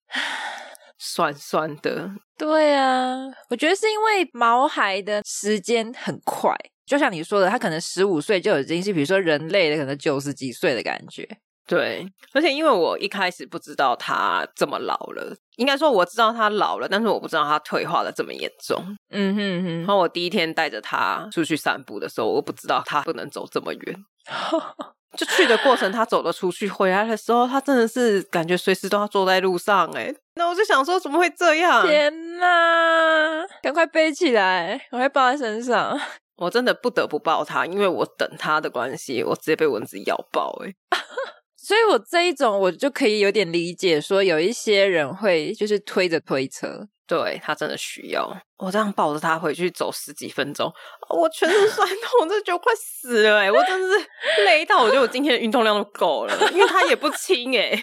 Speaker 1: 酸酸的。
Speaker 2: 对啊，我觉得是因为毛孩的时间很快，就像你说的，它可能十五岁就已经是比如说人类的可能九十几岁的感觉。
Speaker 1: 对，而且因为我一开始不知道他这么老了，应该说我知道他老了，但是我不知道他退化的这么严重。
Speaker 2: 嗯哼哼。然
Speaker 1: 后我第一天带着他出去散步的时候，我不知道他不能走这么远。就去的过程，他走了出去，回来的时候，他真的是感觉随时都要坐在路上。哎，那我就想说，怎么会这样？
Speaker 2: 天哪！赶快背起来，我会抱在身上。
Speaker 1: 我真的不得不抱他，因为我等他的关系，我直接被蚊子咬爆。哎。
Speaker 2: 所以，我这一种我就可以有点理解，说有一些人会就是推着推车，
Speaker 1: 对，他真的需要。我这样抱着他回去走十几分钟，我全身酸痛，我真的觉得快死了哎！我真的是累到，我觉得我今天的运动量都够了，因为他也不轻哎，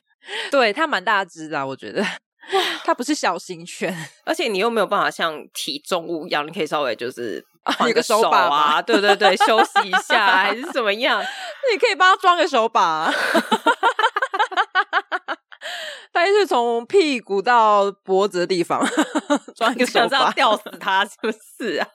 Speaker 2: 对，他蛮大只的，我觉得。它不是小型犬，
Speaker 1: 而且你又没有办法像提重物一样，你可以稍微就是换个手把啊，对对对，休息一下还是怎么样？
Speaker 2: 你可以帮他装个手把、啊，大概是从屁股到脖子的地方 装一个手把，
Speaker 1: 吊死他是不是啊？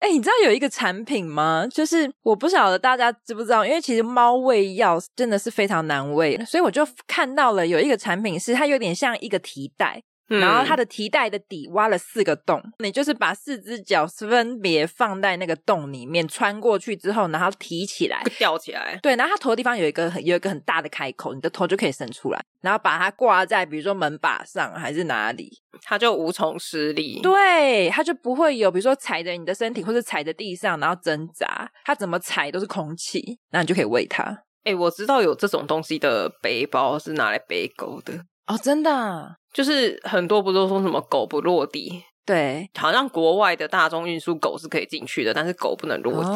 Speaker 2: 哎、欸，你知道有一个产品吗？就是我不晓得大家知不知道，因为其实猫喂药真的是非常难喂，所以我就看到了有一个产品是它有点像一个提袋。然后它的提袋的底挖了四个洞，嗯、你就是把四只脚分别放在那个洞里面，穿过去之后，然后提起来，
Speaker 1: 吊起来。
Speaker 2: 对，然后它头的地方有一个有一个很大的开口，你的头就可以伸出来，然后把它挂在比如说门把上还是哪里，
Speaker 1: 它就无从施力。
Speaker 2: 对，它就不会有比如说踩着你的身体或者踩着地上然后挣扎，它怎么踩都是空气，那你就可以喂它。
Speaker 1: 哎、欸，我知道有这种东西的背包是拿来背狗的
Speaker 2: 哦，真的、啊。
Speaker 1: 就是很多不都说什么狗不落地？
Speaker 2: 对，
Speaker 1: 好像国外的大众运输狗是可以进去的，但是狗不能落地。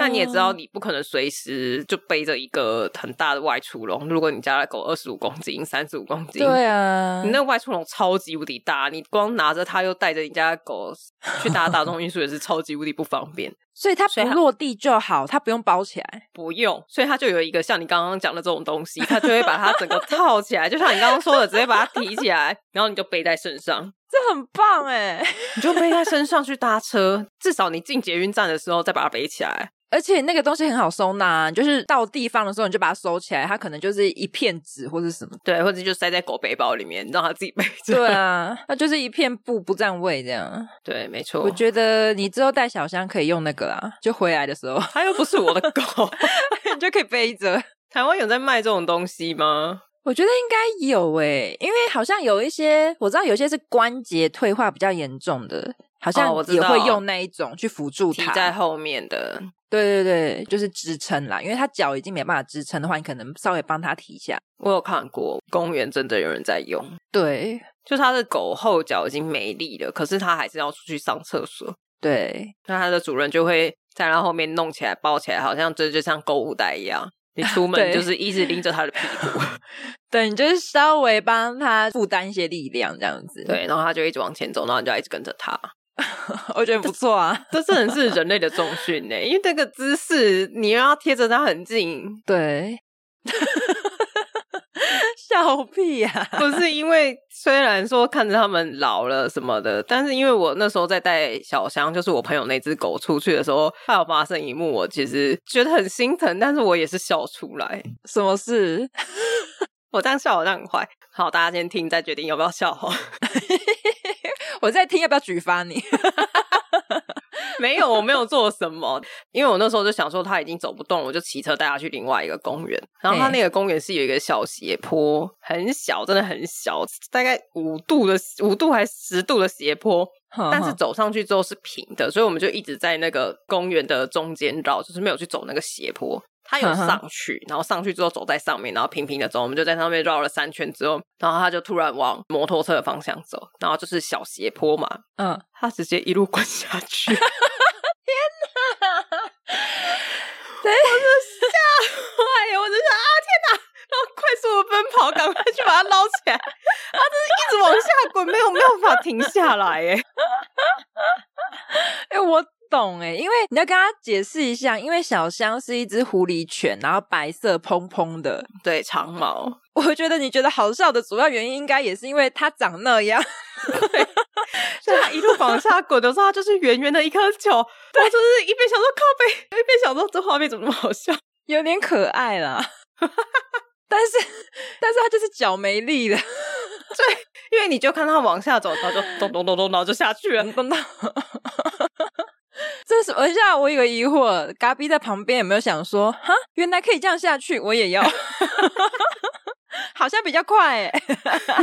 Speaker 1: 那、哦、你也知道，你不可能随时就背着一个很大的外出笼。如果你家的狗二十五公斤、三十五公斤，
Speaker 2: 对啊，
Speaker 1: 你那个外出笼超级无敌大，你光拿着它又带着你家的狗去搭大众运输也是超级无敌不方便。
Speaker 2: 所以它不落地就好，它不用包起来，
Speaker 1: 不用。所以它就有一个像你刚刚讲的这种东西，它就会把它整个套起来，就像你刚刚说的，直接把它提起来，然后你就背在身上。
Speaker 2: 这很棒哎！
Speaker 1: 你就背在身上去搭车，至少你进捷运站的时候再把它背起来。
Speaker 2: 而且那个东西很好收纳，就是到地方的时候你就把它收起来，它可能就是一片纸或者什么，
Speaker 1: 对，或者就塞在狗背包里面，让它自己背着。
Speaker 2: 对啊，它就是一片布不占位这样。
Speaker 1: 对，没错。
Speaker 2: 我觉得你之后带小香可以用那个啦，就回来的时候，
Speaker 1: 它又不是我的狗，
Speaker 2: 你就可以背着。
Speaker 1: 台湾有在卖这种东西吗？
Speaker 2: 我觉得应该有诶，因为好像有一些我知道，有些是关节退化比较严重的，好像也会用那一种去辅助它，
Speaker 1: 提在后面的。
Speaker 2: 对对对，就是支撑啦，因为它脚已经没办法支撑的话，你可能稍微帮它提一下。
Speaker 1: 我有看过公园真的有人在用，
Speaker 2: 对，
Speaker 1: 就它的狗后脚已经没力了，可是它还是要出去上厕所。
Speaker 2: 对，
Speaker 1: 那它的主人就会在它后面弄起来抱起来，好像这就像购物袋一样。你出门就是一直拎着他的屁股，
Speaker 2: 对，你就是稍微帮他负担一些力量这样子，
Speaker 1: 对，然后他就一直往前走，然后你就要一直跟着他。
Speaker 2: 我觉得不错啊，
Speaker 1: 这真的是人类的重训呢，因为这个姿势你又要贴着它很近，
Speaker 2: 对。笑屁呀、啊！
Speaker 1: 不是因为虽然说看着他们老了什么的，但是因为我那时候在带小香，就是我朋友那只狗出去的时候，它有发生一幕，我其实觉得很心疼，但是我也是笑出来。
Speaker 2: 什么事？
Speaker 1: 我这样笑好像很坏。好，大家先听，再决定要不要笑哈。
Speaker 2: 我在听，要不要举发你？
Speaker 1: 没有，我没有做什么，因为我那时候就想说他已经走不动了，我就骑车带他去另外一个公园。然后他那个公园是有一个小斜坡，很小，真的很小，大概五度的五度还是十度的斜坡，但是走上去之后是平的，所以我们就一直在那个公园的中间绕，就是没有去走那个斜坡。他有上去，然后上去之后走在上面，然后平平的走，我们就在上面绕了三圈之后，然后他就突然往摩托车的方向走，然后就是小斜坡嘛，嗯，他直接一路滚下去，天哪！对，我就吓坏，我就想啊，天哪！然后快速的奔跑，赶快去把它捞起来，他就是一直往下滚，没有没有办法停下来，哎，
Speaker 2: 哎我。懂哎，因为你要跟他解释一下，因为小香是一只狐狸犬，然后白色蓬蓬的，
Speaker 1: 对，长毛。
Speaker 2: 我觉得你觉得好笑的主要原因，应该也是因为它长那样。对，
Speaker 1: 就它一路往下滚的时候，它就是圆圆的一颗球。对，就是一边想说靠背，一边想说这画面怎么那么好笑，
Speaker 2: 有点可爱啦。但是，但是它就是脚没力了。
Speaker 1: 对，因为你就看它往下走，它就咚咚咚咚，然后就下去了，咚咚。
Speaker 2: 这是，等一下，我有个疑惑，嘎比在旁边有没有想说，哈，原来可以这样下去，我也要，好像比较快，哎，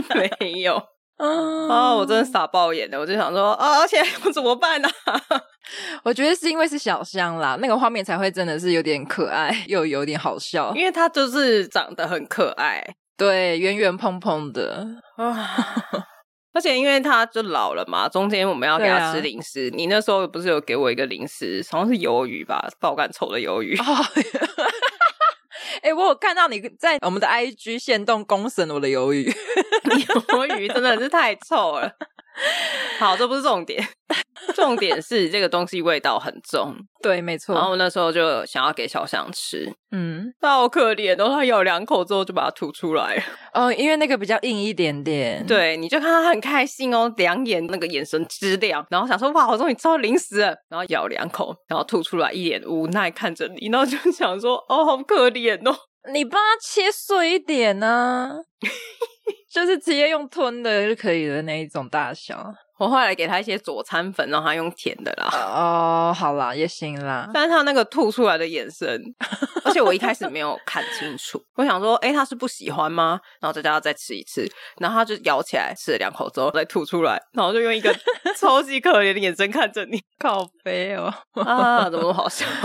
Speaker 1: 没有，嗯、哦，我真的傻爆眼的，我就想说，啊，而且我怎么办呢、啊？
Speaker 2: 我觉得是因为是小香啦，那个画面才会真的是有点可爱，又有点好笑，
Speaker 1: 因为它就是长得很可爱，
Speaker 2: 对，圆圆蓬蓬的。啊。
Speaker 1: 而且因为他就老了嘛，中间我们要给他吃零食。啊、你那时候不是有给我一个零食，好像是鱿鱼吧，爆干臭的鱿鱼。
Speaker 2: 哎、欸，我有看到你在我们的 IG 线动公审我的鱿鱼，
Speaker 1: 鱿鱼真的是太臭了。好，这不是重点。重点是这个东西味道很重，
Speaker 2: 对，没错。
Speaker 1: 然后那时候就想要给小象吃，
Speaker 2: 嗯，
Speaker 1: 他好可怜哦，他咬两口之后就把它吐出来。
Speaker 2: 哦，因为那个比较硬一点点。
Speaker 1: 对，你就看他很开心哦，两眼那个眼神直亮，然后想说哇，我终于吃到零食了，然后咬两口，然后吐出来，一脸无奈看着你，然后就想说哦，好可怜哦，
Speaker 2: 你帮他切碎一点呢、啊，就是直接用吞的就可以的那一种大小。
Speaker 1: 我后来给他一些佐餐粉，让他用甜的啦。
Speaker 2: 哦，好啦，也行啦。
Speaker 1: 但是他那个吐出来的眼神，而且我一开始没有看清楚，我想说，哎，他是不喜欢吗？然后再叫他再吃一次，然后他就咬起来，吃了两口之后再吐出来，然后就用一个 超级可怜的眼神看着你，
Speaker 2: 靠北哦，
Speaker 1: 啊，怎么那么好笑？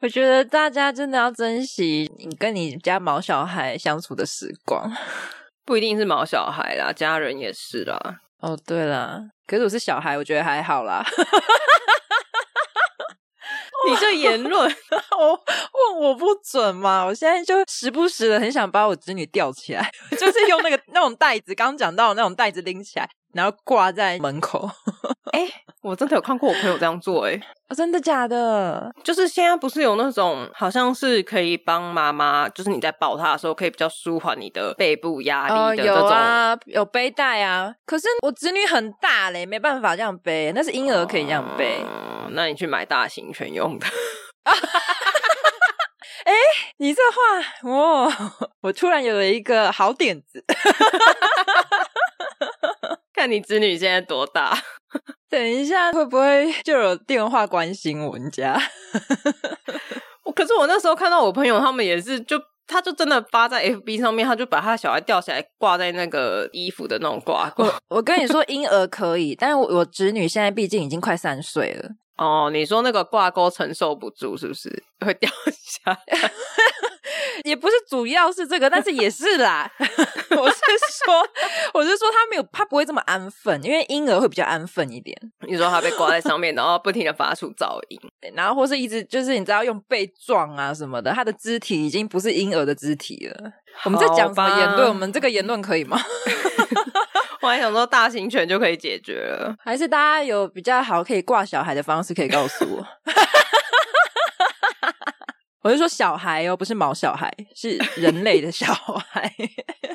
Speaker 2: 我觉得大家真的要珍惜你跟你家毛小孩相处的时光。
Speaker 1: 不一定是毛小孩啦，家人也是啦。
Speaker 2: 哦，对啦，可是我是小孩，我觉得还好啦。
Speaker 1: 你这言论，
Speaker 2: 我问我不准吗？我现在就时不时的很想把我侄女吊起来，就是用那个那种袋子，刚刚讲到的那种袋子拎起来，然后挂在门口。
Speaker 1: 哎、欸，我真的有看过我朋友这样做、欸，哎、
Speaker 2: 哦，真的假的？
Speaker 1: 就是现在不是有那种，好像是可以帮妈妈，就是你在抱她的时候，可以比较舒缓你的背部压力的这种、
Speaker 2: 哦。有啊，有背带啊。可是我侄女很大嘞，没办法这样背，那是婴儿可以这样背。
Speaker 1: 嗯、那你去买大型犬用的。
Speaker 2: 哎、欸，你这话，哦，我突然有了一个好点子。
Speaker 1: 看你侄女现在多大？
Speaker 2: 等一下会不会就有电话关心我们家？
Speaker 1: 我可是我那时候看到我朋友他们也是，就他就真的发在 FB 上面，他就把他小孩吊起来挂在那个衣服的那种挂钩。
Speaker 2: 我我跟你说，婴儿可以，但是我我侄女现在毕竟已经快三岁了。
Speaker 1: 哦，你说那个挂钩承受不住是不是 会掉下来？
Speaker 2: 也不是主要是这个，但是也是啦。我是说，我是说他没有，他不会这么安分，因为婴儿会比较安分一点。
Speaker 1: 你说他被挂在上面，然后不停的发出噪音，
Speaker 2: 然后或是一直就是你知道用被撞啊什么的，他的肢体已经不是婴儿的肢体了。我们在讲什么言论？我们这个言论可以吗？
Speaker 1: 我还想说大型犬就可以解决了，
Speaker 2: 还是大家有比较好可以挂小孩的方式可以告诉我？我是说小孩哦，不是毛小孩，是人类的小孩。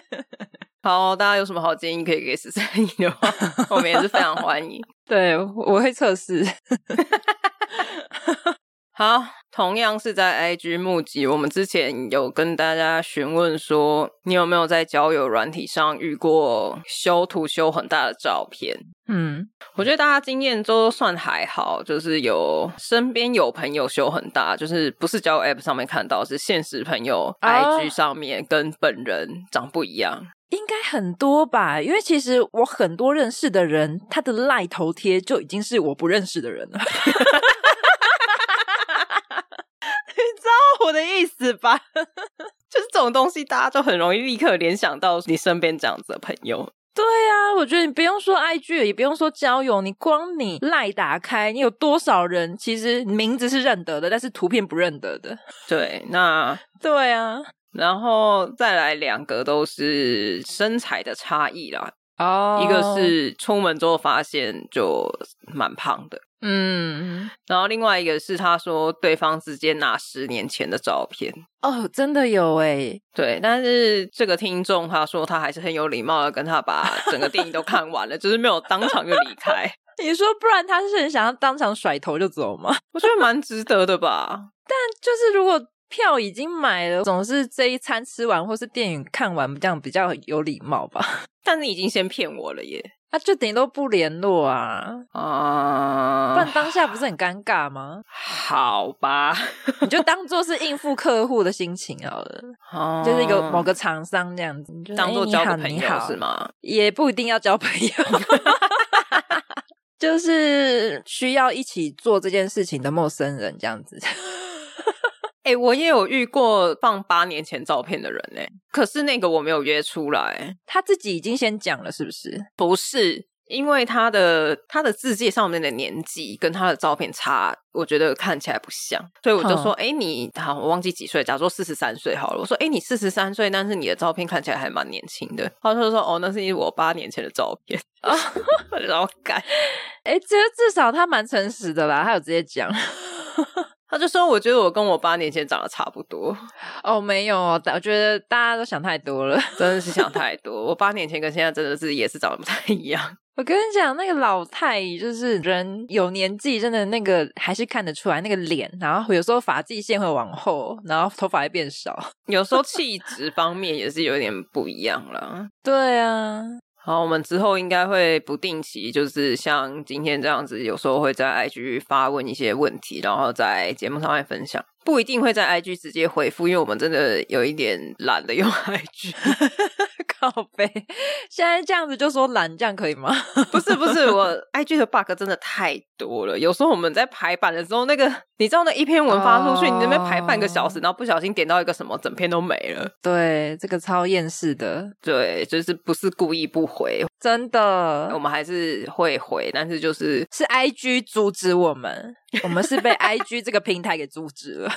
Speaker 1: 好，大家有什么好建议可以给十三姨的话，我们也是非常欢迎。
Speaker 2: 对，我会测试。
Speaker 1: 好，同样是在 IG 募集，我们之前有跟大家询问说，你有没有在交友软体上遇过修图修很大的照片？
Speaker 2: 嗯，
Speaker 1: 我觉得大家经验都算还好，就是有身边有朋友修很大，就是不是交友 App 上面看到，是现实朋友 IG 上面跟本人长不一样。哦，
Speaker 2: 应该很多吧？因为其实我很多认识的人，他的赖头贴就已经是我不认识的人了。我的意思吧，
Speaker 1: 就是这种东西，大家都很容易立刻联想到你身边这样子的朋友。
Speaker 2: 对啊，我觉得你不用说 IG，也不用说交友，你光你赖打开，你有多少人其实名字是认得的，但是图片不认得的？
Speaker 1: 对，那
Speaker 2: 对啊，
Speaker 1: 然后再来两个都是身材的差异啦。
Speaker 2: 哦，
Speaker 1: 一个是出门之后发现就蛮胖的。
Speaker 2: 嗯，
Speaker 1: 然后另外一个是他说对方直接拿十年前的照片
Speaker 2: 哦，真的有诶，
Speaker 1: 对，但是这个听众他说他还是很有礼貌的跟他把整个电影都看完了，就是没有当场就离开。
Speaker 2: 你说不然他是很想要当场甩头就走吗？
Speaker 1: 我觉得蛮值得的吧。
Speaker 2: 但就是如果票已经买了，总是这一餐吃完或是电影看完这样比较有礼貌吧。
Speaker 1: 但你已经先骗我了耶。
Speaker 2: 他、啊、就顶多不联络啊
Speaker 1: 啊！
Speaker 2: 不然当下不是很尴尬吗？
Speaker 1: 好吧，
Speaker 2: 你就当做是应付客户的心情好了，
Speaker 1: 哦、
Speaker 2: 就是一个某个厂商这样子，就
Speaker 1: 当做交个朋友是吗？
Speaker 2: 也不一定要交朋友，就是需要一起做这件事情的陌生人这样子。
Speaker 1: 哎、欸，我也有遇过放八年前照片的人哎，可是那个我没有约出来，
Speaker 2: 他自己已经先讲了，是不是？
Speaker 1: 不是，因为他的他的字界上面的年纪跟他的照片差，我觉得看起来不像，所以我就说，哎、嗯，你好，我忘记几岁，假如说四十三岁好了，我说，哎，你四十三岁，但是你的照片看起来还蛮年轻的。他就说，哦，那是因为我八年前的照片啊，然后改，
Speaker 2: 哎，这至少他蛮诚实的啦，他有直接讲。
Speaker 1: 他就说：“我觉得我跟我八年前长得差不多。”
Speaker 2: 哦，没有，我觉得大家都想太多了，
Speaker 1: 真的是想 太多。我八年前跟现在真的是也是长得不太一样。
Speaker 2: 我跟你讲，那个老太就是人有年纪，真的那个还是看得出来那个脸，然后有时候发际线会往后，然后头发会变少，
Speaker 1: 有时候 气质方面也是有点不一样了。
Speaker 2: 对啊。
Speaker 1: 好，我们之后应该会不定期，就是像今天这样子，有时候会在 IG 发问一些问题，然后在节目上面分享。不一定会在 IG 直接回复，因为我们真的有一点懒得用 IG。
Speaker 2: 靠北，现在这样子就说懒，这样可以吗？
Speaker 1: 不是不是，我 IG 的 bug 真的太多了。有时候我们在排版的时候，那个你知道那一篇文发出去，你那边排半个小时，然后不小心点到一个什么，整篇都没了。
Speaker 2: 对，这个超厌世的。
Speaker 1: 对，就是不是故意不回，
Speaker 2: 真的，
Speaker 1: 我们还是会回，但是就是
Speaker 2: 是 IG 阻止我们。我们是被 IG 这个平台给阻止了。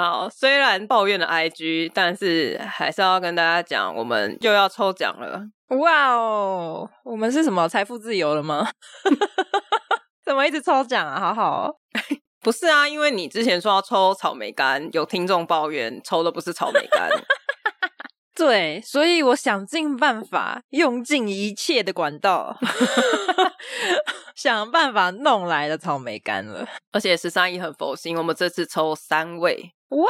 Speaker 1: 好，虽然抱怨了 IG，但是还是要跟大家讲，我们又要抽奖了。
Speaker 2: 哇哦，我们是什么财富自由了吗？怎么一直抽奖啊？好好哦，
Speaker 1: 不是啊，因为你之前说要抽草莓干，有听众抱怨抽的不是草莓干。
Speaker 2: 对，所以我想尽办法，用尽一切的管道，想办法弄来的草莓干了。
Speaker 1: 而且十三姨很佛心，我们这次抽三位，
Speaker 2: 哇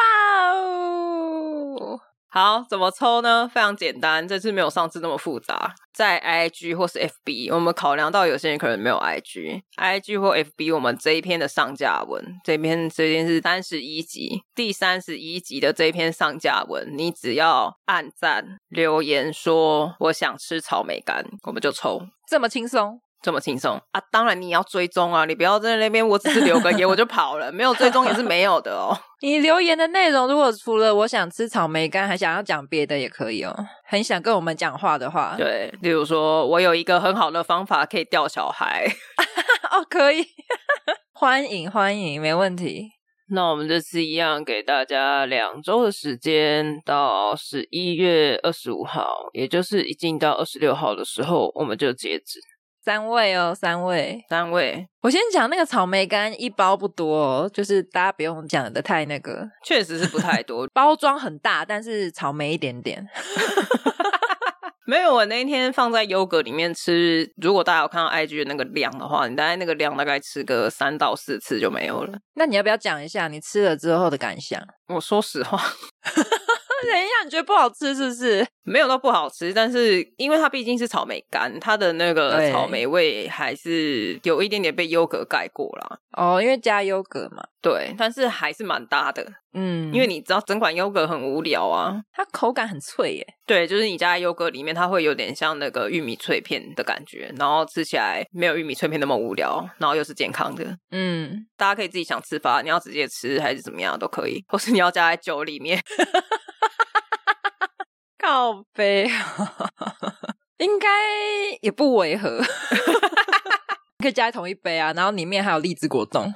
Speaker 2: 哦！
Speaker 1: 好，怎么抽呢？非常简单，这次没有上次那么复杂。在 IG 或是 FB，我们考量到有些人可能没有 IG，IG 或 FB，我们这一篇的上架文，这篇这篇是三十一集，第三十一集的这一篇上架文，你只要按赞留言说我想吃草莓干，我们就抽，
Speaker 2: 这么轻松。
Speaker 1: 这么轻松啊！当然你要追踪啊，你不要在那边，我只是留个言 我就跑了，没有追踪也是没有的哦。
Speaker 2: 你留言的内容，如果除了我想吃草莓干，还想要讲别的也可以哦。很想跟我们讲话的话，
Speaker 1: 对，例如说我有一个很好的方法可以钓小孩，
Speaker 2: 哦，可以，欢迎欢迎，没问题。
Speaker 1: 那我们这次一样给大家两周的时间，到十一月二十五号，也就是一进到二十六号的时候，我们就截止。
Speaker 2: 三位哦，三位，
Speaker 1: 三位。
Speaker 2: 我先讲那个草莓干，一包不多哦，就是大家不用讲的太那个，
Speaker 1: 确实是不太多。
Speaker 2: 包装很大，但是草莓一点点。
Speaker 1: 没有，我那一天放在优格里面吃。如果大家有看到 IG 的那个量的话，你大概那个量大概吃个三到四次就没有了。
Speaker 2: 那你要不要讲一下你吃了之后的感想？
Speaker 1: 我说实话。
Speaker 2: 等一下，你觉得不好吃是不是？
Speaker 1: 没有到不好吃，但是因为它毕竟是草莓干，它的那个草莓味还是有一点点被优格盖过了。
Speaker 2: 哦，因为加优格嘛。
Speaker 1: 对，但是还是蛮搭的。
Speaker 2: 嗯，
Speaker 1: 因为你知道整款优格很无聊啊，
Speaker 2: 它口感很脆耶。
Speaker 1: 对，就是你加在优格里面，它会有点像那个玉米脆片的感觉，然后吃起来没有玉米脆片那么无聊，然后又是健康的。
Speaker 2: 嗯，
Speaker 1: 大家可以自己想吃法，你要直接吃还是怎么样都可以，或是你要加在酒里面。
Speaker 2: 靠杯，应该也不违和，可以加在同一杯啊。然后里面还有荔枝果冻。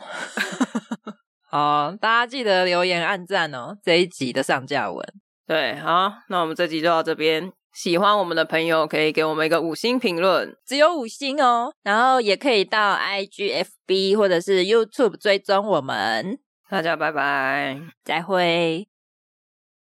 Speaker 2: 好，大家记得留言、按赞哦。这一集的上架文，
Speaker 1: 对，好，那我们这集就到这边。喜欢我们的朋友可以给我们一个五星评论，
Speaker 2: 只有五星哦。然后也可以到 IGFB 或者是 YouTube 追踪我们。
Speaker 1: 大家拜拜，
Speaker 2: 再会。